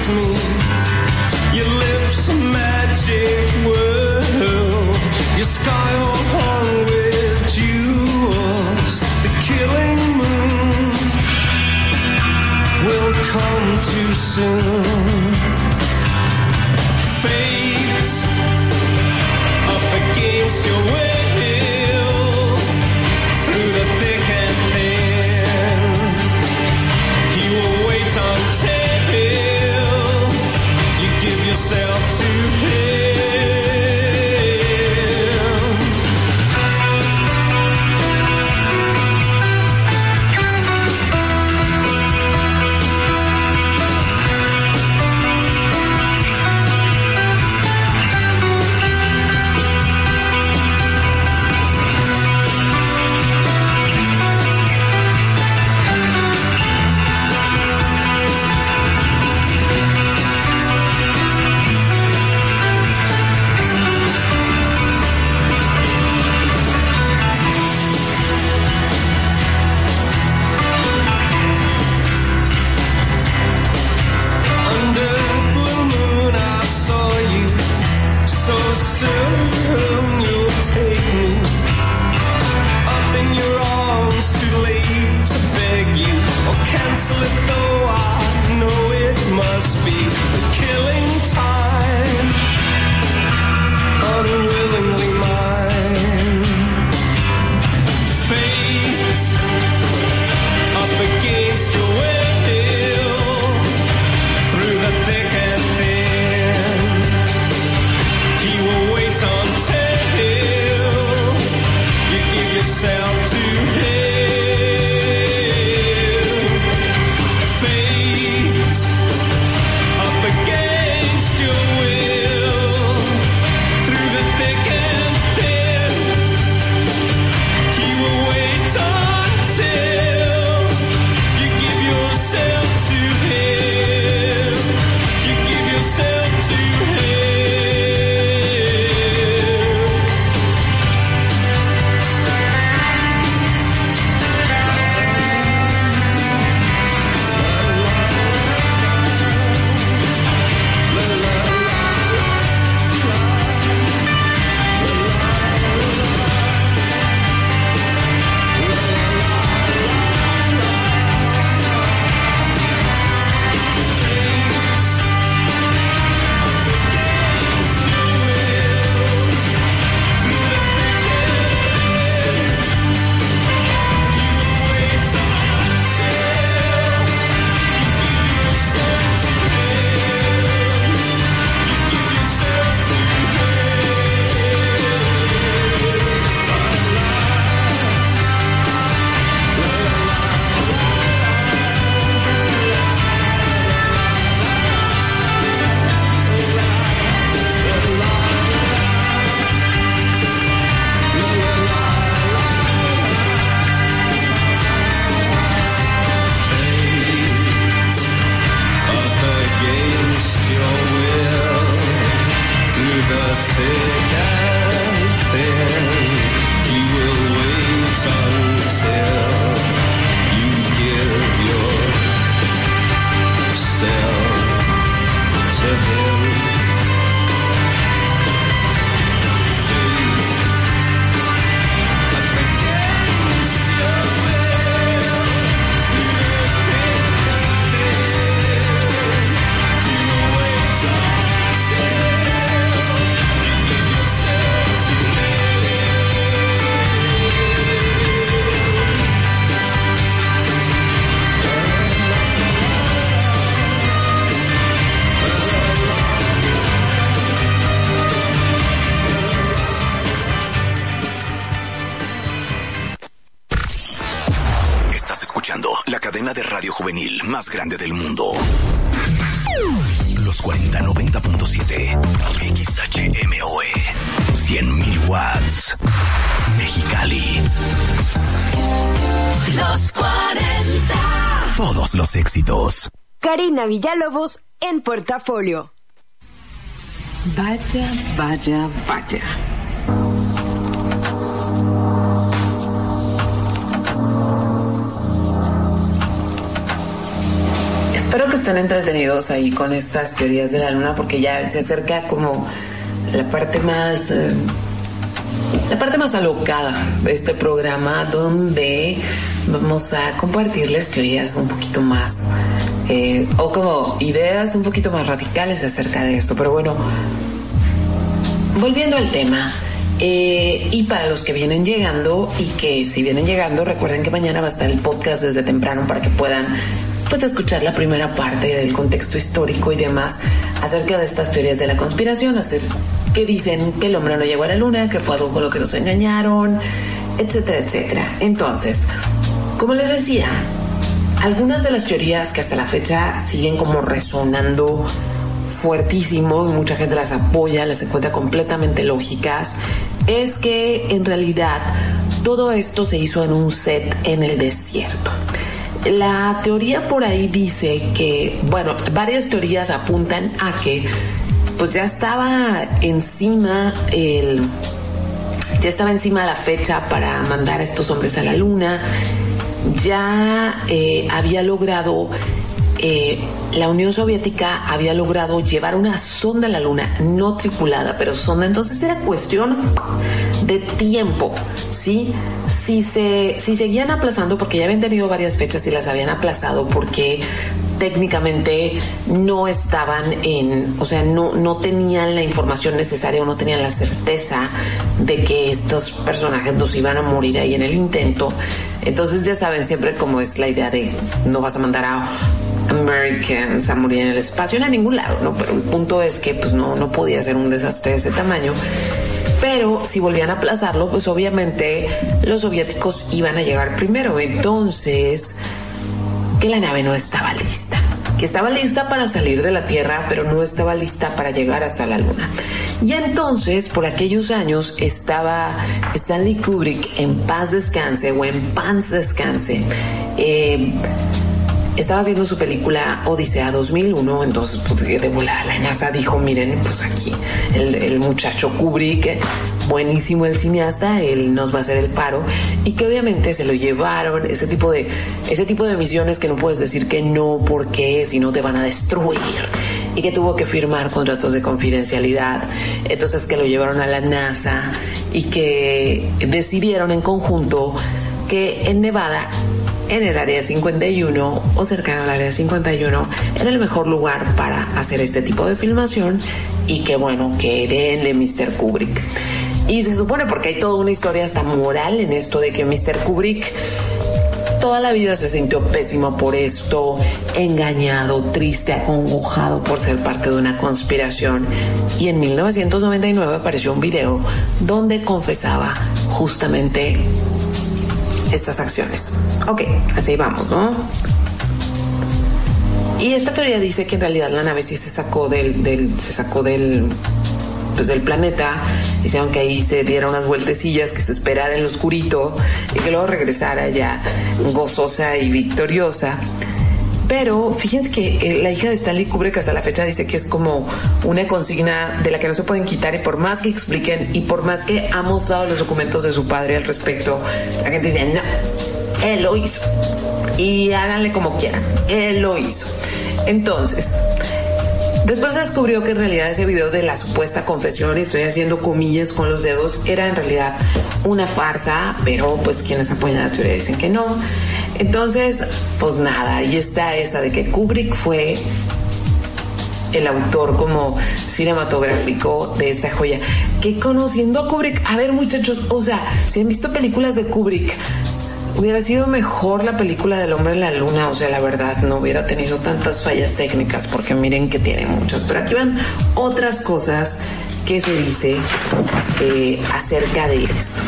kissed me. Your lips a magic world. Your sky all hung with jewels. The killing moon will come too soon. más grande del mundo. Los 4090.7 XHMOE 100.000 watts. Mexicali. Los 40. Todos los éxitos. Karina Villalobos en portafolio. Vaya, vaya, vaya. Estén entretenidos ahí con estas teorías de la luna porque ya se acerca como la parte más... eh, la parte más alocada de este programa donde vamos a compartirles teorías un poquito más eh, o como ideas un poquito más radicales acerca de esto. Pero bueno, volviendo al tema, eh, y para los que vienen llegando y que si vienen llegando, recuerden que mañana va a estar el podcast desde temprano para que puedan pues escuchar la primera parte del contexto histórico y demás acerca de estas teorías de la conspiración, hacer que dicen que el hombre no llegó a la luna, que fue algo con lo que nos engañaron, etcétera, etcétera. Entonces, como les decía, algunas de las teorías que hasta la fecha siguen como resonando fuertísimo y mucha gente las apoya, las encuentra completamente lógicas, es que en realidad todo esto se hizo en un set en el desierto. La teoría por ahí dice que, bueno, varias teorías apuntan a que pues ya estaba encima el ya estaba encima la fecha para mandar a estos hombres a la luna, ya eh, había logrado, eh, la Unión Soviética había logrado llevar una sonda a la luna, no tripulada, pero sonda, entonces era cuestión de tiempo, ¿sí? Si, se, si seguían aplazando, porque ya habían tenido varias fechas y las habían aplazado porque técnicamente no estaban en, o sea, no, no tenían la información necesaria o no tenían la certeza de que estos personajes nos iban a morir ahí en el intento. Entonces ya saben siempre cómo es la idea de no vas a mandar a Americans a en el espacio en ningún lado, ¿no? Pero el punto es que pues no, no podía ser un desastre de ese tamaño. Pero si volvían a aplazarlo, pues obviamente los soviéticos iban a llegar primero. Entonces, que la nave no estaba lista. Que estaba lista para salir de la Tierra, pero no estaba lista para llegar hasta la Luna. Y entonces, por aquellos años, estaba Stanley Kubrick en paz descanse o en paz descanse. Eh, estaba haciendo su película Odisea 2001, entonces pues, de volada la NASA dijo, miren, pues aquí el, muchacho Kubrick, buenísimo el cineasta, él nos va a hacer el paro y que obviamente se lo llevaron, ese tipo de, ese tipo de misiones que no puedes decir que no, porque si no te van a destruir y que tuvo que firmar contratos de confidencialidad, entonces que lo llevaron a la NASA y que decidieron en conjunto que en Nevada en el área 51 o cercano al área 51 era el mejor lugar para hacer este tipo de filmación y que bueno, que denle Mr. Kubrick. Y se supone porque hay toda una historia hasta moral en esto de que Mr. Kubrick toda la vida se sintió pésimo por esto, engañado, triste, acongojado por ser parte de una conspiración. Y en 1999 apareció un video donde confesaba justamente estas acciones. Ok, así vamos, ¿no? Y esta teoría dice que en realidad la nave sí se sacó del, del se sacó del, pues del planeta, hicieron que ahí se diera unas vueltecillas, que se esperara en lo oscurito y que luego regresara ya gozosa y victoriosa. Pero fíjense que eh, la hija de Stanley Kubrick hasta la fecha dice que es como una consigna de la que no se pueden quitar y por más que expliquen y por más que ha mostrado los documentos de su padre al respecto, la gente dice, no, él lo hizo. Y háganle como quieran, él lo hizo. Entonces, Después se descubrió que en realidad ese video de la supuesta confesión, y estoy haciendo comillas con los dedos, era en realidad una farsa, pero pues quienes apoyan la teoría dicen que no. Entonces, pues nada, ahí está esa de que Kubrick fue el autor como cinematográfico de esa joya. Que conociendo a Kubrick, a ver muchachos, o sea, si han visto películas de Kubrick, hubiera sido mejor la película del hombre en la luna, o sea, la verdad, no hubiera tenido tantas fallas técnicas, porque miren que tiene muchas. Pero aquí van otras cosas que se dice eh, acerca de esto,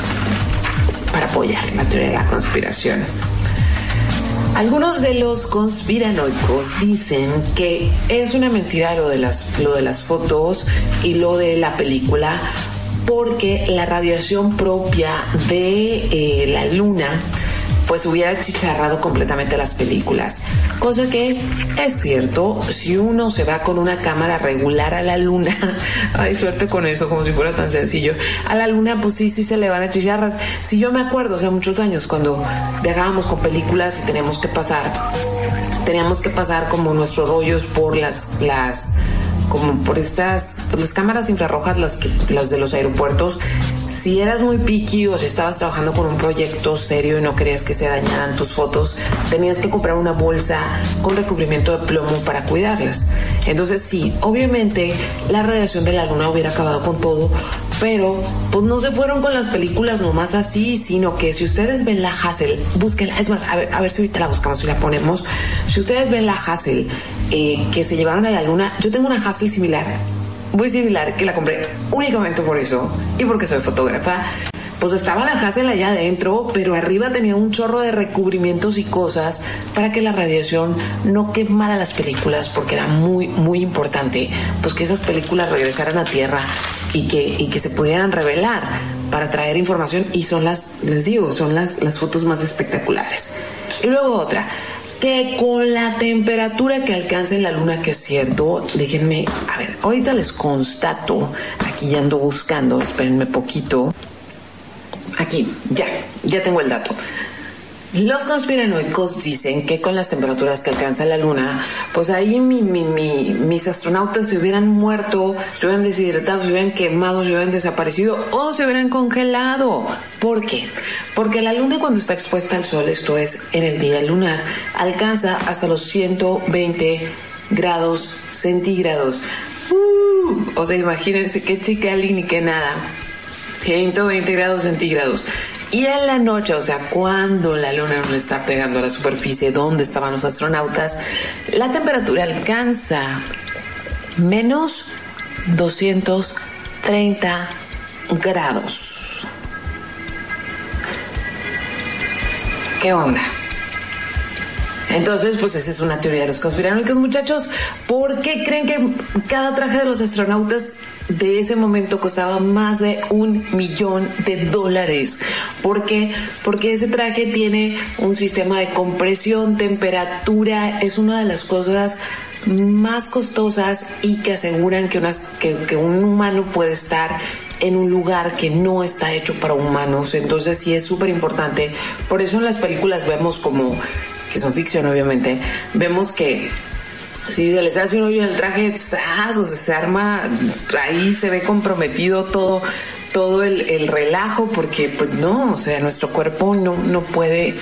para apoyar la teoría de la conspiración. Algunos de los conspiranoicos dicen que es una mentira lo de las, lo de las fotos y lo de la película, porque la radiación propia de eh, la luna pues hubiera chicharrado completamente las películas. Cosa que es cierto, si uno se va con una cámara regular a la luna, hay suerte con eso, como si fuera tan sencillo, a la luna pues sí, sí se le van a chicharrar. Si yo me acuerdo, hace muchos años, cuando viajábamos con películas y teníamos que pasar, teníamos que pasar como nuestros rollos por las, las como por estas, las cámaras infrarrojas, las, que, las de los aeropuertos, si eras muy picky o si estabas trabajando con un proyecto serio y no querías que se dañaran tus fotos, tenías que comprar una bolsa con recubrimiento de plomo para cuidarlas. Entonces sí, obviamente la radiación de la luna hubiera acabado con todo, pero pues no se fueron con las películas nomás así, sino que si ustedes ven la Hassel, búsquenla, es más, a ver, a ver si ahorita la buscamos y la ponemos. Si ustedes ven la Hassel eh, que se llevaron a la luna, yo tengo una Hassel similar muy similar que la compré únicamente por eso y porque soy fotógrafa. Pues estaba la Hassel allá adentro, pero arriba tenía un chorro de recubrimientos y cosas para que la radiación no quemara las películas, porque era muy, muy importante pues que esas películas regresaran a tierra y que, y que se pudieran revelar para traer información. Y son las, les digo, son las, las fotos más espectaculares. Y luego otra, que con la temperatura que alcanza en la luna, que es cierto, déjenme, a ver, ahorita les constato, aquí ando buscando, espérenme poquito. Aquí, ya, ya tengo el dato. Los conspiranoicos dicen que con las temperaturas que alcanza la luna, pues ahí mi, mi, mi, mis astronautas se hubieran muerto, se hubieran deshidratado, se hubieran quemado, se hubieran desaparecido o se hubieran congelado. ¿Por qué? Porque la luna cuando está expuesta al sol, esto es en el día lunar, alcanza hasta los 120 grados centígrados. Uh, o sea, imagínense qué chica ni qué nada. 120 grados centígrados. Y en la noche, o sea, cuando la luna no está pegando a la superficie donde estaban los astronautas, la temperatura alcanza menos 230 grados. ¿Qué onda? Entonces, pues esa es una teoría de los conspiranoicos, muchachos. ¿Por qué creen que cada traje de los astronautas de ese momento costaba más de un millón de dólares. ¿Por qué? Porque ese traje tiene un sistema de compresión, temperatura, es una de las cosas más costosas y que aseguran que, que un humano puede estar en un lugar que no está hecho para humanos. Entonces sí es súper importante. Por eso en las películas vemos como, que son ficción obviamente, vemos que si se les hace un hoyo en el traje, o se arma, ahí se ve comprometido todo, todo el, el, relajo, porque pues no, o sea, nuestro cuerpo no, no puede,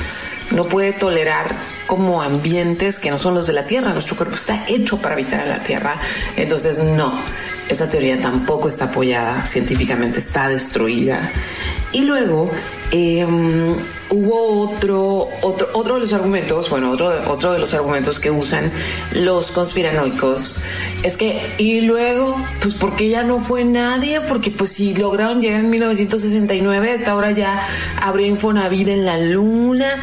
no puede tolerar como ambientes que no son los de la Tierra. Nuestro cuerpo está hecho para habitar en la Tierra. Entonces, no, esa teoría tampoco está apoyada, científicamente está destruida. Y luego, eh, hubo otro, otro, otro de los argumentos, bueno, otro, otro de los argumentos que usan los conspiranoicos es que, y luego, pues porque ya no fue nadie, porque pues si lograron llegar en 1969, hasta ahora ya habría Infonavit en la luna.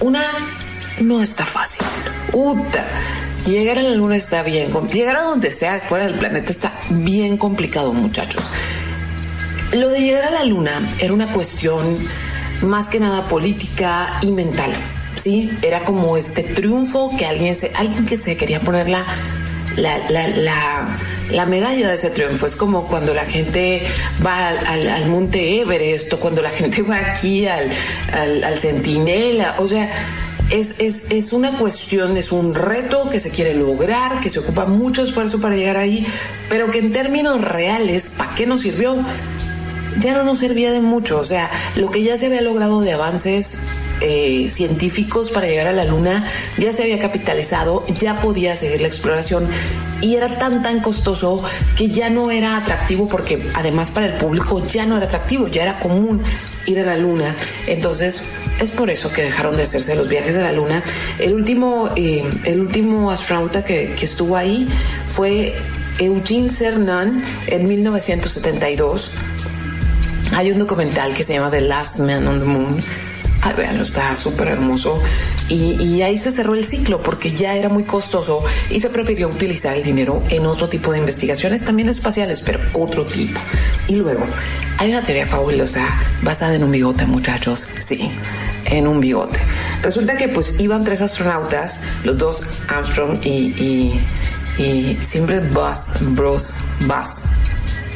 Una, no está fácil. Uta. Llegar a la luna está bien, llegar a donde sea fuera del planeta está bien complicado, muchachos. Lo de llegar a la luna era una cuestión más que nada política y mental. Sí, era como este triunfo que alguien se, alguien que se quería poner la, la, la, la, la medalla de ese triunfo. Es como cuando la gente va al, Monte Everest o cuando la gente va aquí al, al, al Centinela. O sea, es, es, es, una cuestión, es un reto que se quiere lograr, que se ocupa mucho esfuerzo para llegar ahí, pero que en términos reales, ¿para qué nos sirvió? Ya no nos servía de mucho. O sea, lo que ya se había logrado de avances eh, científicos para llegar a la Luna ya se había capitalizado, ya podía seguir la exploración y era tan tan costoso que ya no era atractivo porque además para el público ya no era atractivo, ya era común ir a la Luna. Entonces, es por eso que dejaron de hacerse los viajes a la Luna. El último, eh, el último astronauta que, que, estuvo ahí fue Eugene Cernan en 1972. Hay un documental que se llama The Last Man on the Moon. Ay, vean, está súper hermoso. Y, y, ahí se cerró el ciclo porque ya era muy costoso y se prefirió utilizar el dinero en otro tipo de investigaciones, también espaciales, pero otro tipo. Y luego, hay una teoría fabulosa basada en un bigote, muchachos. Sí. en un bigote. Resulta que pues iban tres astronautas, los dos Armstrong y, y, y siempre Buzz, Bruce, Buzz,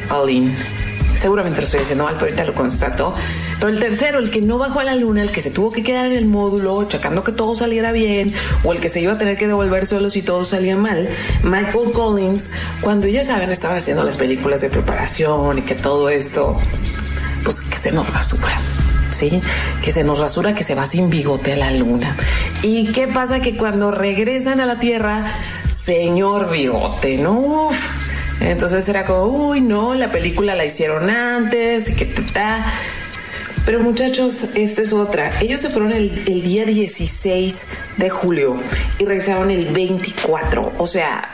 Aldrin. Seguramente lo estoy diciendo mal, pero ahorita lo constato. Pero el tercero, el que no bajó a la luna, el que se tuvo que quedar en el módulo, checando que todo saliera bien, o el que se iba a tener que devolver solo si todo salía mal, Michael Collins, cuando ya saben, estaban haciendo las películas de preparación y que todo esto, pues que se nos rasura. ¿Sí? Que se nos rasura, que se va sin bigote a la luna. ¿Y qué pasa? Que cuando regresan a la Tierra, señor bigote, ¿no? Entonces era como, uy, no, la película la hicieron antes y que ta. Pero muchachos, esta es otra. Ellos se fueron el, día 16 de julio y regresaron el 24. O sea,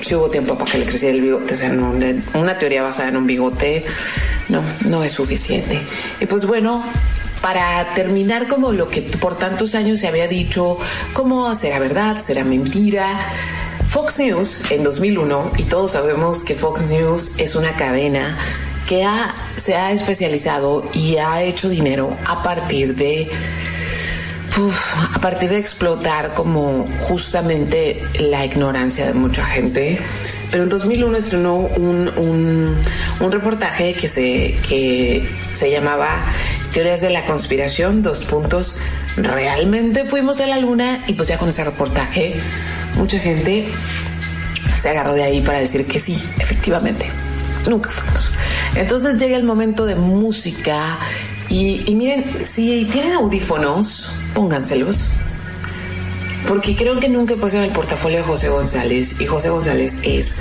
si hubo tiempo para que le creciera el bigote. O sea, una teoría basada en un bigote no, no es suficiente. Y pues bueno, para terminar como lo que por tantos años se había dicho, como será verdad, será mentira. Fox News en 2001, y todos sabemos que Fox News es una cadena que ha, se ha especializado y ha hecho dinero a partir de a partir de explotar como justamente la ignorancia de mucha gente. Pero en 2001 estrenó un, un, un reportaje que se, que se llamaba Teorías de la conspiración, dos puntos. Realmente fuimos a la luna y pues ya con ese reportaje mucha gente se agarró de ahí para decir que sí, efectivamente, nunca fuimos. Entonces llega el momento de música y, miren, si tienen audífonos, pónganselos. Porque creo que nunca pusieron el portafolio de José González y José González es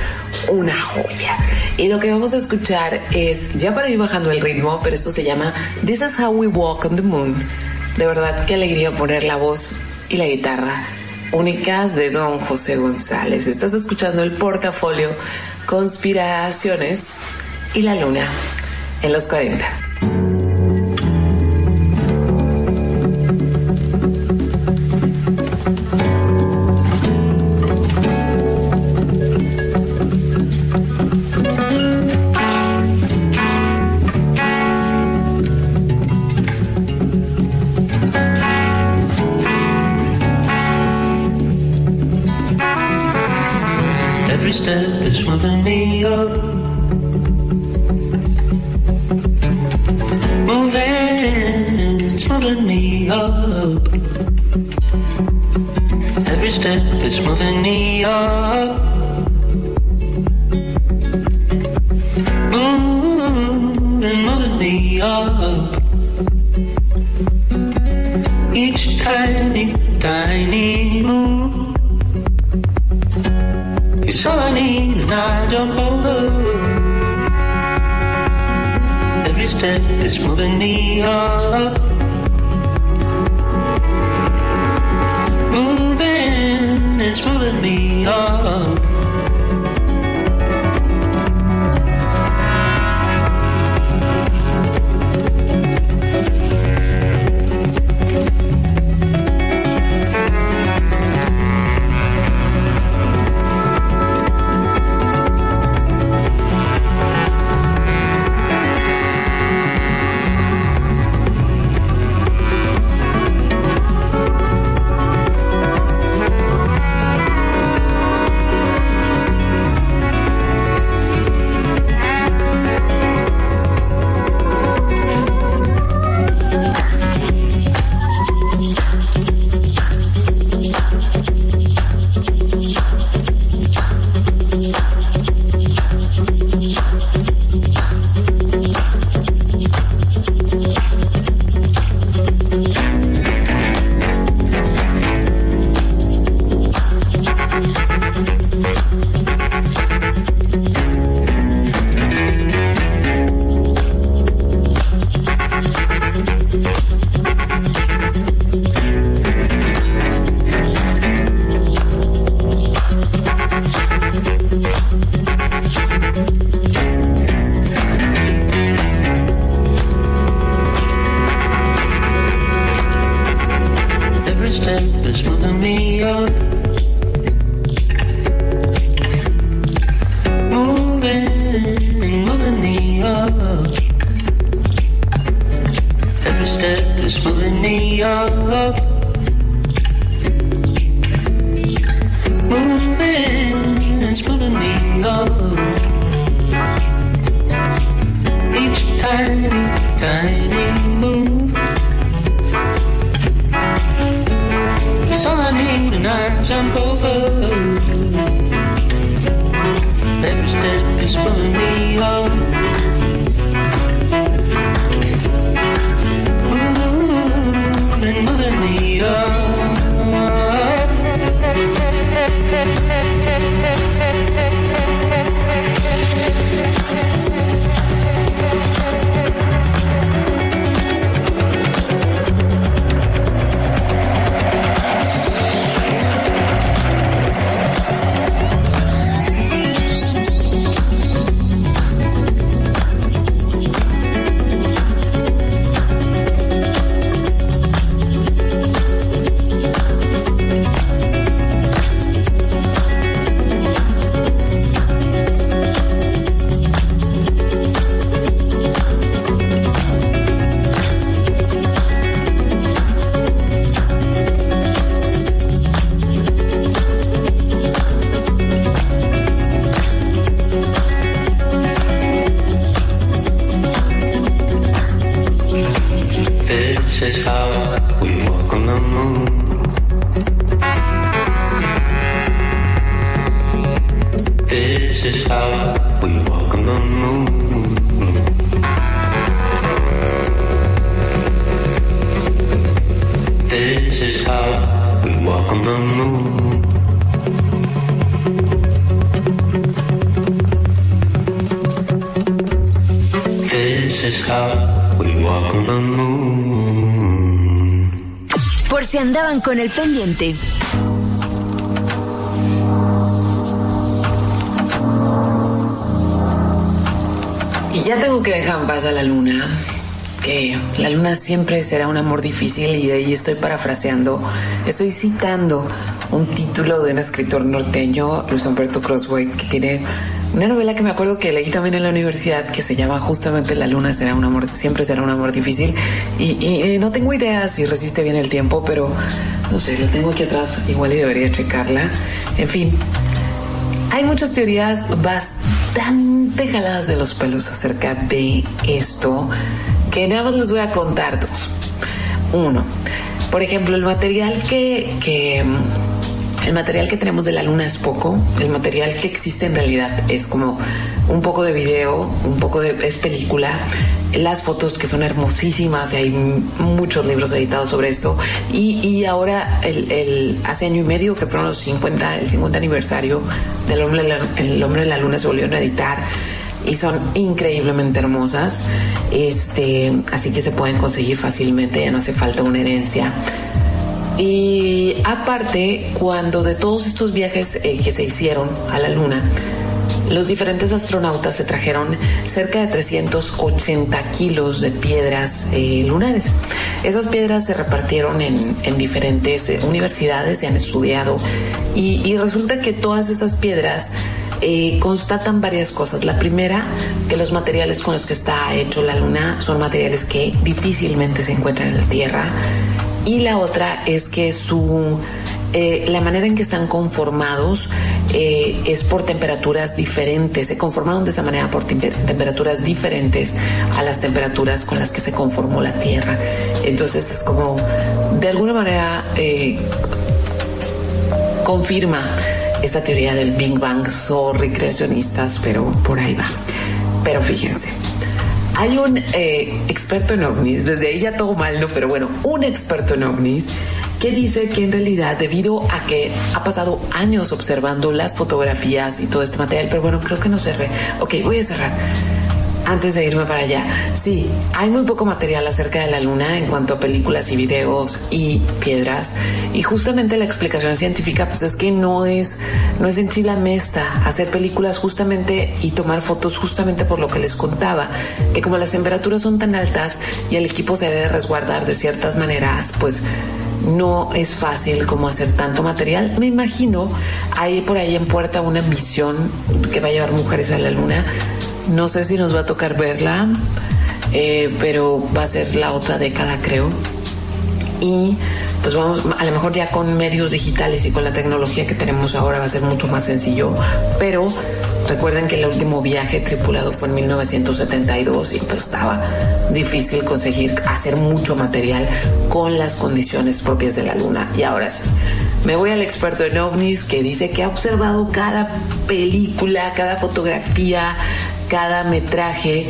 una joya. Y lo que vamos a escuchar es, ya para ir bajando el ritmo, pero esto se llama This is How We Walk on the Moon. De verdad, qué alegría poner la voz y la guitarra únicas de don José González. Estás escuchando el portafolio Conspiraciones y la Luna en los 40. Y ya tengo que dejar en paz a la luna. Que la luna siempre será un amor difícil y de ahí estoy parafraseando, estoy citando un título de un escritor norteño, Luis Humberto Crosswhite, que tiene una novela que me acuerdo que leí también en la universidad que se llama justamente La luna será un amor, siempre será un amor difícil. Y, y, eh, no tengo idea si resiste bien el tiempo, pero no sé, lo tengo aquí atrás, igual y debería checarla. En fin, hay muchas teorías bastante jaladas de los pelos acerca de esto, que nada más les voy a contar dos. Uno, por ejemplo, el material que, que el material que tenemos de la luna es poco, el material que existe en realidad es como un poco de video, un poco de es película, las fotos que son hermosísimas y hay muchos libros editados sobre esto. Y, y ahora el, hace año y medio que fueron los 50 el 50 aniversario del hombre la, el hombre de la luna se volvieron a editar y son increíblemente hermosas. Este así que se pueden conseguir fácilmente ya no hace falta una herencia. Y aparte, cuando de todos estos viajes eh, que se hicieron a la Luna, los diferentes astronautas se trajeron cerca de 380 kilos de piedras eh, lunares. Esas piedras se repartieron en, en diferentes eh, universidades, se han estudiado y, y, resulta que todas estas piedras eh, constatan varias cosas. La primera, que los materiales con los que está hecho la Luna son materiales que difícilmente se encuentran en la Tierra. Y la otra es que su eh, la manera en que están conformados eh, es por temperaturas diferentes. Se conformaron de esa manera por temperaturas diferentes a las temperaturas con las que se conformó la Tierra. Entonces es como, de alguna manera, eh, confirma esta teoría del Big Bang. Sorry, creacionistas, pero por ahí va. Pero fíjense. Hay un experto en ovnis, desde ya todo mal, ¿no? Pero bueno, un experto en ovnis que dice que en realidad debido a que ha pasado años observando las fotografías y todo este material, pero bueno, creo que no sirve. Ok, voy a cerrar. Antes de irme para allá, sí, hay muy poco material acerca de la luna en cuanto a películas y videos y piedras. Y justamente la explicación científica, pues es que no es, no es en Chile mesta hacer películas justamente y tomar fotos justamente por lo que les contaba, que como las temperaturas son tan altas y el equipo se debe resguardar de ciertas maneras, pues no es fácil como hacer tanto material. Me imagino hay por ahí en puerta una misión que va a llevar mujeres a la luna. No sé si nos va a tocar verla, eh, pero va a ser la otra década, creo. Y pues vamos, a lo mejor ya con medios digitales y con la tecnología que tenemos ahora va a ser mucho más sencillo, pero recuerden que el último viaje tripulado fue en 1972 y pues estaba difícil conseguir hacer mucho material con las condiciones propias de la luna. Y ahora sí, me voy al experto en ovnis que dice que ha observado cada película, cada fotografía, cada metraje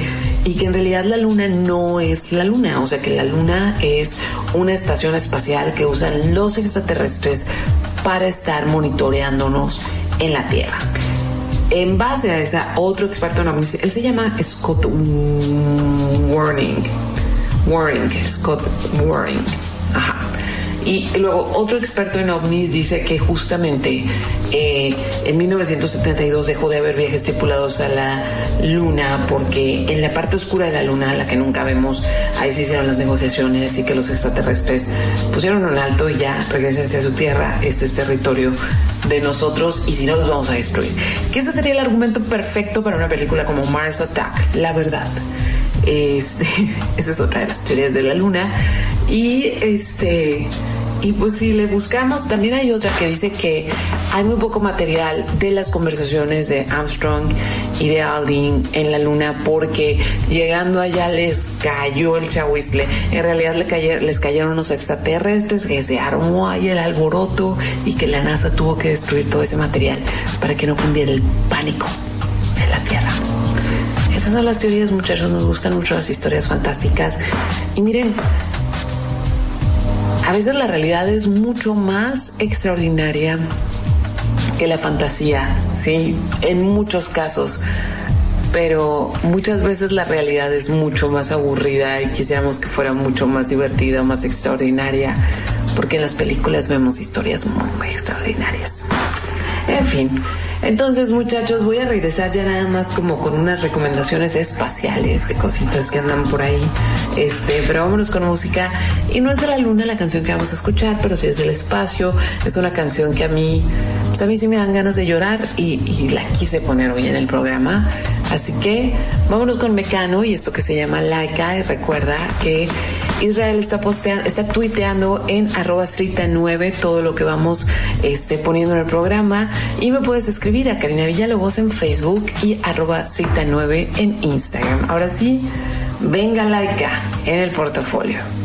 y que en realidad la luna no es la luna, o sea que la luna es una estación espacial que usan los extraterrestres para estar monitoreándonos en la Tierra. En base a esa, otro experto en él se llama Scott Warning. Warning, Scott Warning. Y luego otro experto en ovnis dice que justamente eh, en 1972 dejó de haber viajes tripulados a la luna porque en la parte oscura de la luna, la que nunca vemos, ahí se hicieron las negociaciones y que los extraterrestres pusieron un alto y ya regresense a su tierra, este es territorio de nosotros y si no los vamos a destruir. Que ese sería el argumento perfecto para una película como Mars Attack, la verdad. Este, esa es otra de las teorías de la luna. Y este, y pues si le buscamos, también hay otra que dice que hay muy poco material de las conversaciones de Armstrong y de Aldrin en la luna porque llegando allá les cayó el chahuizle. En realidad le cayeron, les cayeron unos extraterrestres que se armó ahí el alboroto y que la NASA tuvo que destruir todo ese material para que no cundiera el pánico en la Tierra. Esas son las teorías, muchachos. Nos gustan mucho las historias fantásticas. Y miren, a veces la realidad es mucho más extraordinaria que la fantasía, ¿sí? En muchos casos. Pero muchas veces la realidad es mucho más aburrida y quisiéramos que fuera mucho más divertida, más extraordinaria, porque en las películas vemos historias muy, muy extraordinarias. En fin, entonces muchachos, voy a regresar ya nada más como con unas recomendaciones espaciales de cositas que andan por ahí. Este, pero vámonos con música. Y no es de la luna la canción que vamos a escuchar, pero sí es del espacio. Es una canción que a mí, pues a mí sí me dan ganas de llorar y, y la quise poner hoy en el programa. Así que vámonos con Mecano y esto que se llama Laika. Y recuerda que Israel está posteando, está tuiteando en arroba 9 todo lo que vamos este, poniendo en el programa. Y me puedes escribir a Karina Villalobos en Facebook y arroba 9 en Instagram. Ahora sí, venga Laika en el portafolio.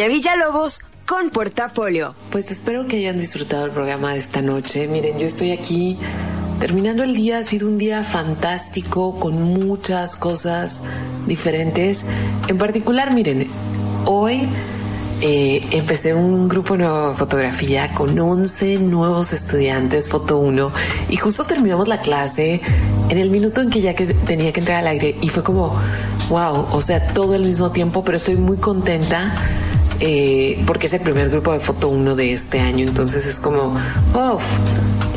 Karina Villalobos con Portafolio. Pues espero que hayan disfrutado el programa de esta noche. Miren, yo estoy aquí terminando el día. Ha sido un día fantástico con muchas cosas diferentes. En particular, miren, hoy eh, empecé un grupo nuevo de fotografía con 11 nuevos estudiantes, Foto 1, y justo terminamos la clase en el minuto en que ya que tenía que entrar al aire y fue como, wow, o sea, todo al mismo tiempo, pero estoy muy contenta. Eh, porque es el primer grupo de foto 1 de este año, entonces es como, uff,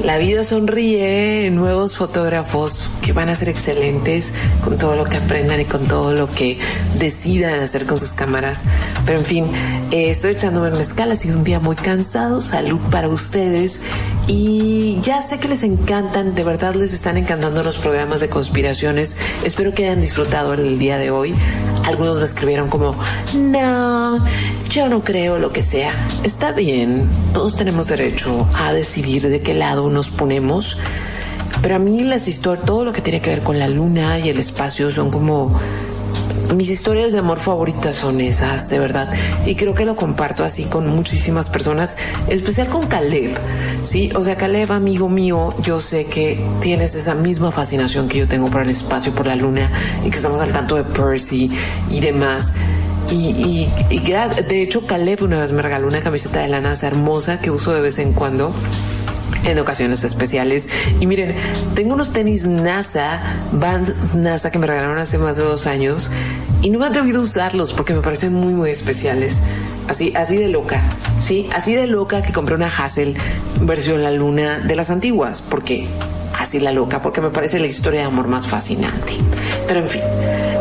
la vida sonríe, nuevos fotógrafos que van a ser excelentes con todo lo que aprendan y con todo lo que decidan hacer con sus cámaras. Pero en fin, eh, estoy echándome el mezcal, ha sido un día muy cansado, salud para ustedes y ya sé que les encantan, de verdad les están encantando los programas de conspiraciones. Espero que hayan disfrutado el día de hoy. Algunos me escribieron como, no, yo no creo lo que sea. Está bien, todos tenemos derecho a decidir de qué lado nos ponemos. Pero a mí las historias, todo lo que tiene que ver con la luna y el espacio son como mis historias de amor favoritas son esas, de verdad. Y creo que lo comparto así con muchísimas personas, especial con Caleb. Sí, o sea, Caleb, amigo mío, yo sé que tienes esa misma fascinación que yo tengo por el espacio, por la luna, y que estamos al tanto de Percy y demás. Y, y, y de hecho, Caleb una vez me regaló una camiseta de lana hermosa que uso de vez en cuando en ocasiones especiales. Y miren, tengo unos tenis NASA, Vans NASA que me regalaron hace más de dos años y no me he atrevido a usarlos porque me parecen muy, muy especiales. Así, así de loca, sí, así de loca que compré una Hassel versión La Luna de las antiguas, porque así la loca, porque me parece la historia de amor más fascinante. Pero en fin,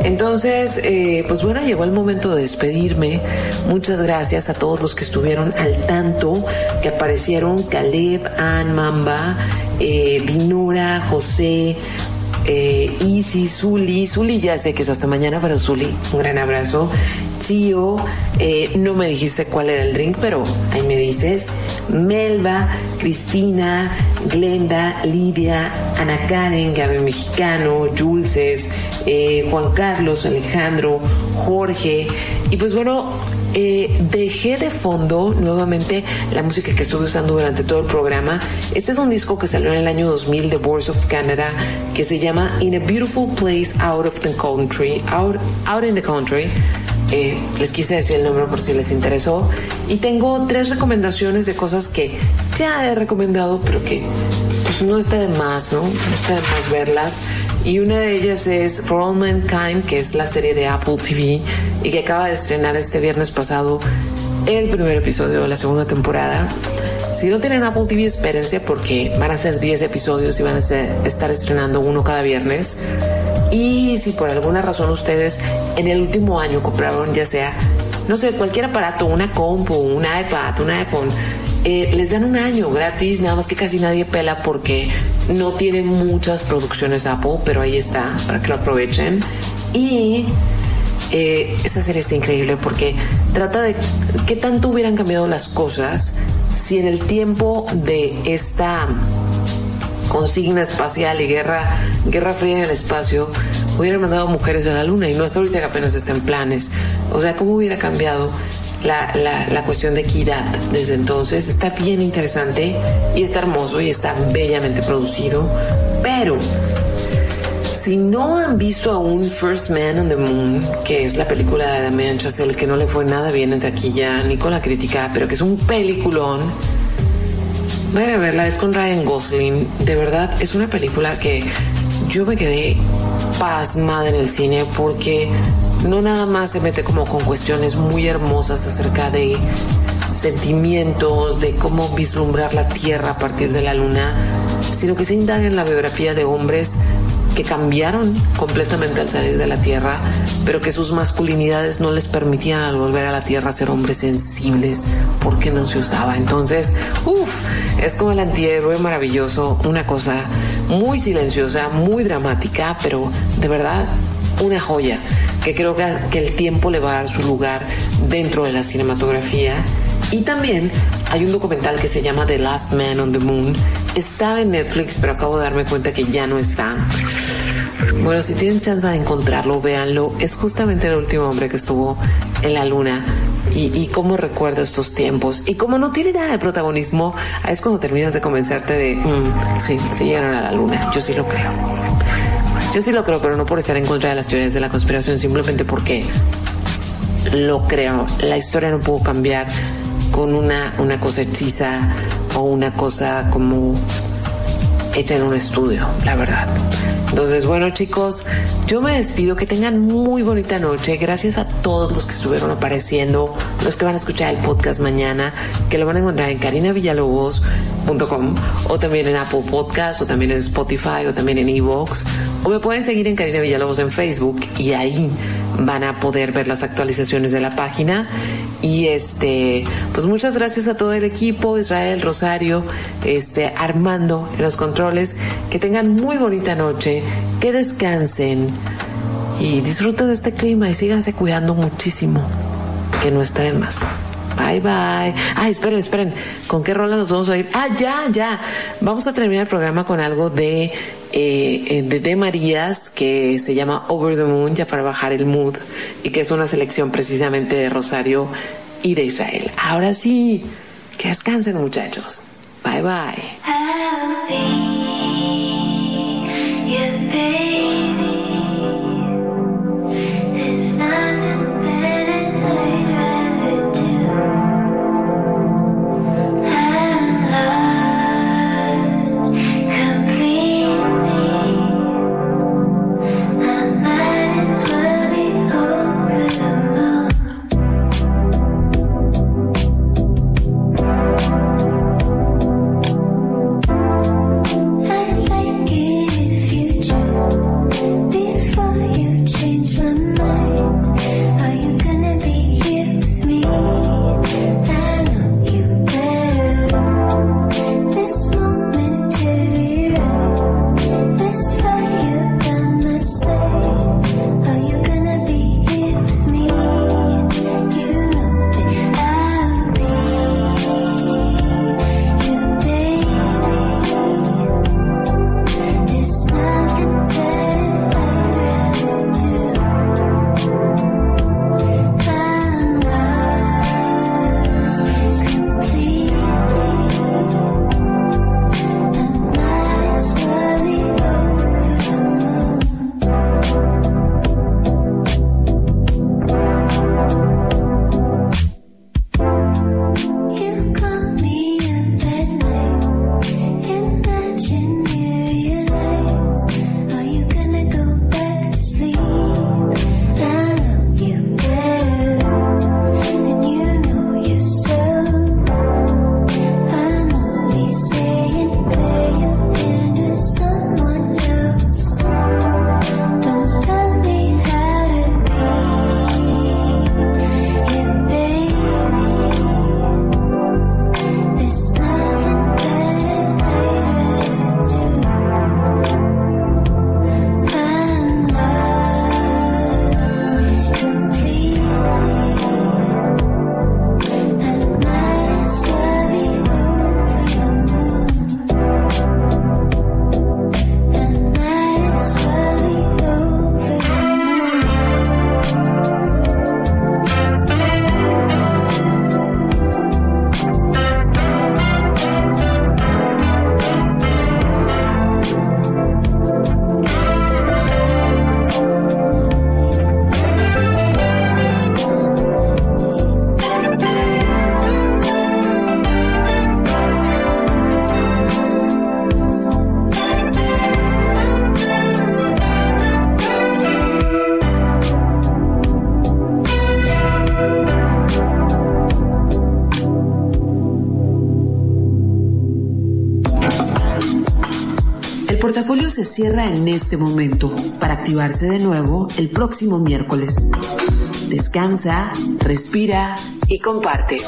entonces, eh, pues bueno, llegó el momento de despedirme. Muchas gracias a todos los que estuvieron al tanto, que aparecieron Caleb, Ann, Mamba, eh, José, eh, Isi, Zuli, Zuli ya sé que es hasta mañana, pero Zuli, un gran abrazo. Chio, eh, no me dijiste cuál era el drink, pero ahí me dices. Melba, Cristina, Glenda, Lidia, Ana Karen, Gaby Mexicano, Julces, eh, Juan Carlos, Alejandro, Jorge. Y pues bueno, eh, dejé de fondo nuevamente la música que estuve usando durante todo el programa. Este es un disco que salió en el año 2000 de Voice of Canada que se llama In a Beautiful Place Out of the Country, Out, out in the Country. Les quise decir el nombre por si les interesó. Y tengo tres recomendaciones de cosas que ya he recomendado, pero que pues, no está de más, ¿no? No está de más verlas. Y una de ellas es For All Mankind, que es la serie de Apple TV y que acaba de estrenar este viernes pasado el primer episodio de la segunda temporada. Si no tienen Apple TV, espérense porque van a ser 10 episodios y van a estar estrenando uno cada viernes. Y si por alguna razón ustedes en el último año compraron ya sea, no sé, cualquier aparato, una compu, un iPad, un iPhone, eh, les dan un año gratis, nada más que casi nadie pela porque no tiene muchas producciones Apple, pero ahí está, para que lo aprovechen. Y eh, esa serie está increíble porque trata de qué tanto hubieran cambiado las cosas si en el tiempo de esta consigna espacial y guerra, guerra fría en el espacio, hubieran mandado mujeres a la luna y no hasta ahorita que apenas está en planes. O sea, ¿cómo hubiera cambiado la, la, la cuestión de equidad desde entonces? Está bien interesante y está hermoso y está bellamente producido, pero si no han visto aún First Man on the Moon, que es la película de Damien Chazelle, que no le fue nada bien en taquilla ni con la crítica, pero que es un peliculón, vayan a verla, es con Ryan Gosling. De verdad, es una película que yo me quedé pasmada en el cine porque no nada más se mete como con cuestiones muy hermosas acerca de sentimientos, de cómo vislumbrar la Tierra a partir de la Luna, sino que se indaga en la biografía de hombres que cambiaron completamente al salir de la Tierra, pero que sus masculinidades no les permitían al volver a la Tierra ser hombres sensibles porque no se usaba. Entonces, uff, es como el antihéroe maravilloso, una cosa muy silenciosa, muy dramática, pero de verdad una joya que creo que, que el tiempo le va a dar su lugar dentro de la cinematografía. Y también hay un documental que se llama The Last Man on the Moon. Estaba en Netflix, pero acabo de darme cuenta que ya no está. Bueno, si tienen chance de encontrarlo, véanlo. Es justamente el último hombre que estuvo en la luna. y, cómo recuerdo estos tiempos. Y como no tiene nada de protagonismo, es cuando terminas de convencerte de, mm, sí, sí llegaron a la luna. Yo sí lo creo. Yo sí lo creo, pero no por estar en contra de las teorías de la conspiración, simplemente porque lo creo. La historia no pudo cambiar con una, una cosa hechiza o una cosa como hecha en un estudio, la verdad. Entonces, bueno chicos, yo me despido, que tengan muy bonita noche. Gracias a todos los que estuvieron apareciendo, los que van a escuchar el podcast mañana, que lo van a encontrar en carinavillalobos.com o también en Apple Podcast o también en Spotify o también en Evox. O me pueden seguir en Karina Villalobos en Facebook y ahí van a poder ver las actualizaciones de la página. Y este, pues muchas gracias a todo el equipo, Israel, Rosario, este, Armando en los controles. Que tengan muy bonita noche, que descansen y disfruten de este clima y síganse cuidando muchísimo, que no está de más. Bye bye. Ah, esperen, esperen. ¿Con qué rola nos vamos a ir? Ah, ya, ya. Vamos a terminar el programa con algo de eh, de, de Marías que se llama Over the Moon, ya para bajar el mood, y que es una selección precisamente de Rosario y de Israel. Ahora sí, que descansen muchachos. Bye bye. Portafolio se cierra en este momento para activarse de nuevo el próximo miércoles. Descansa, respira y comparte.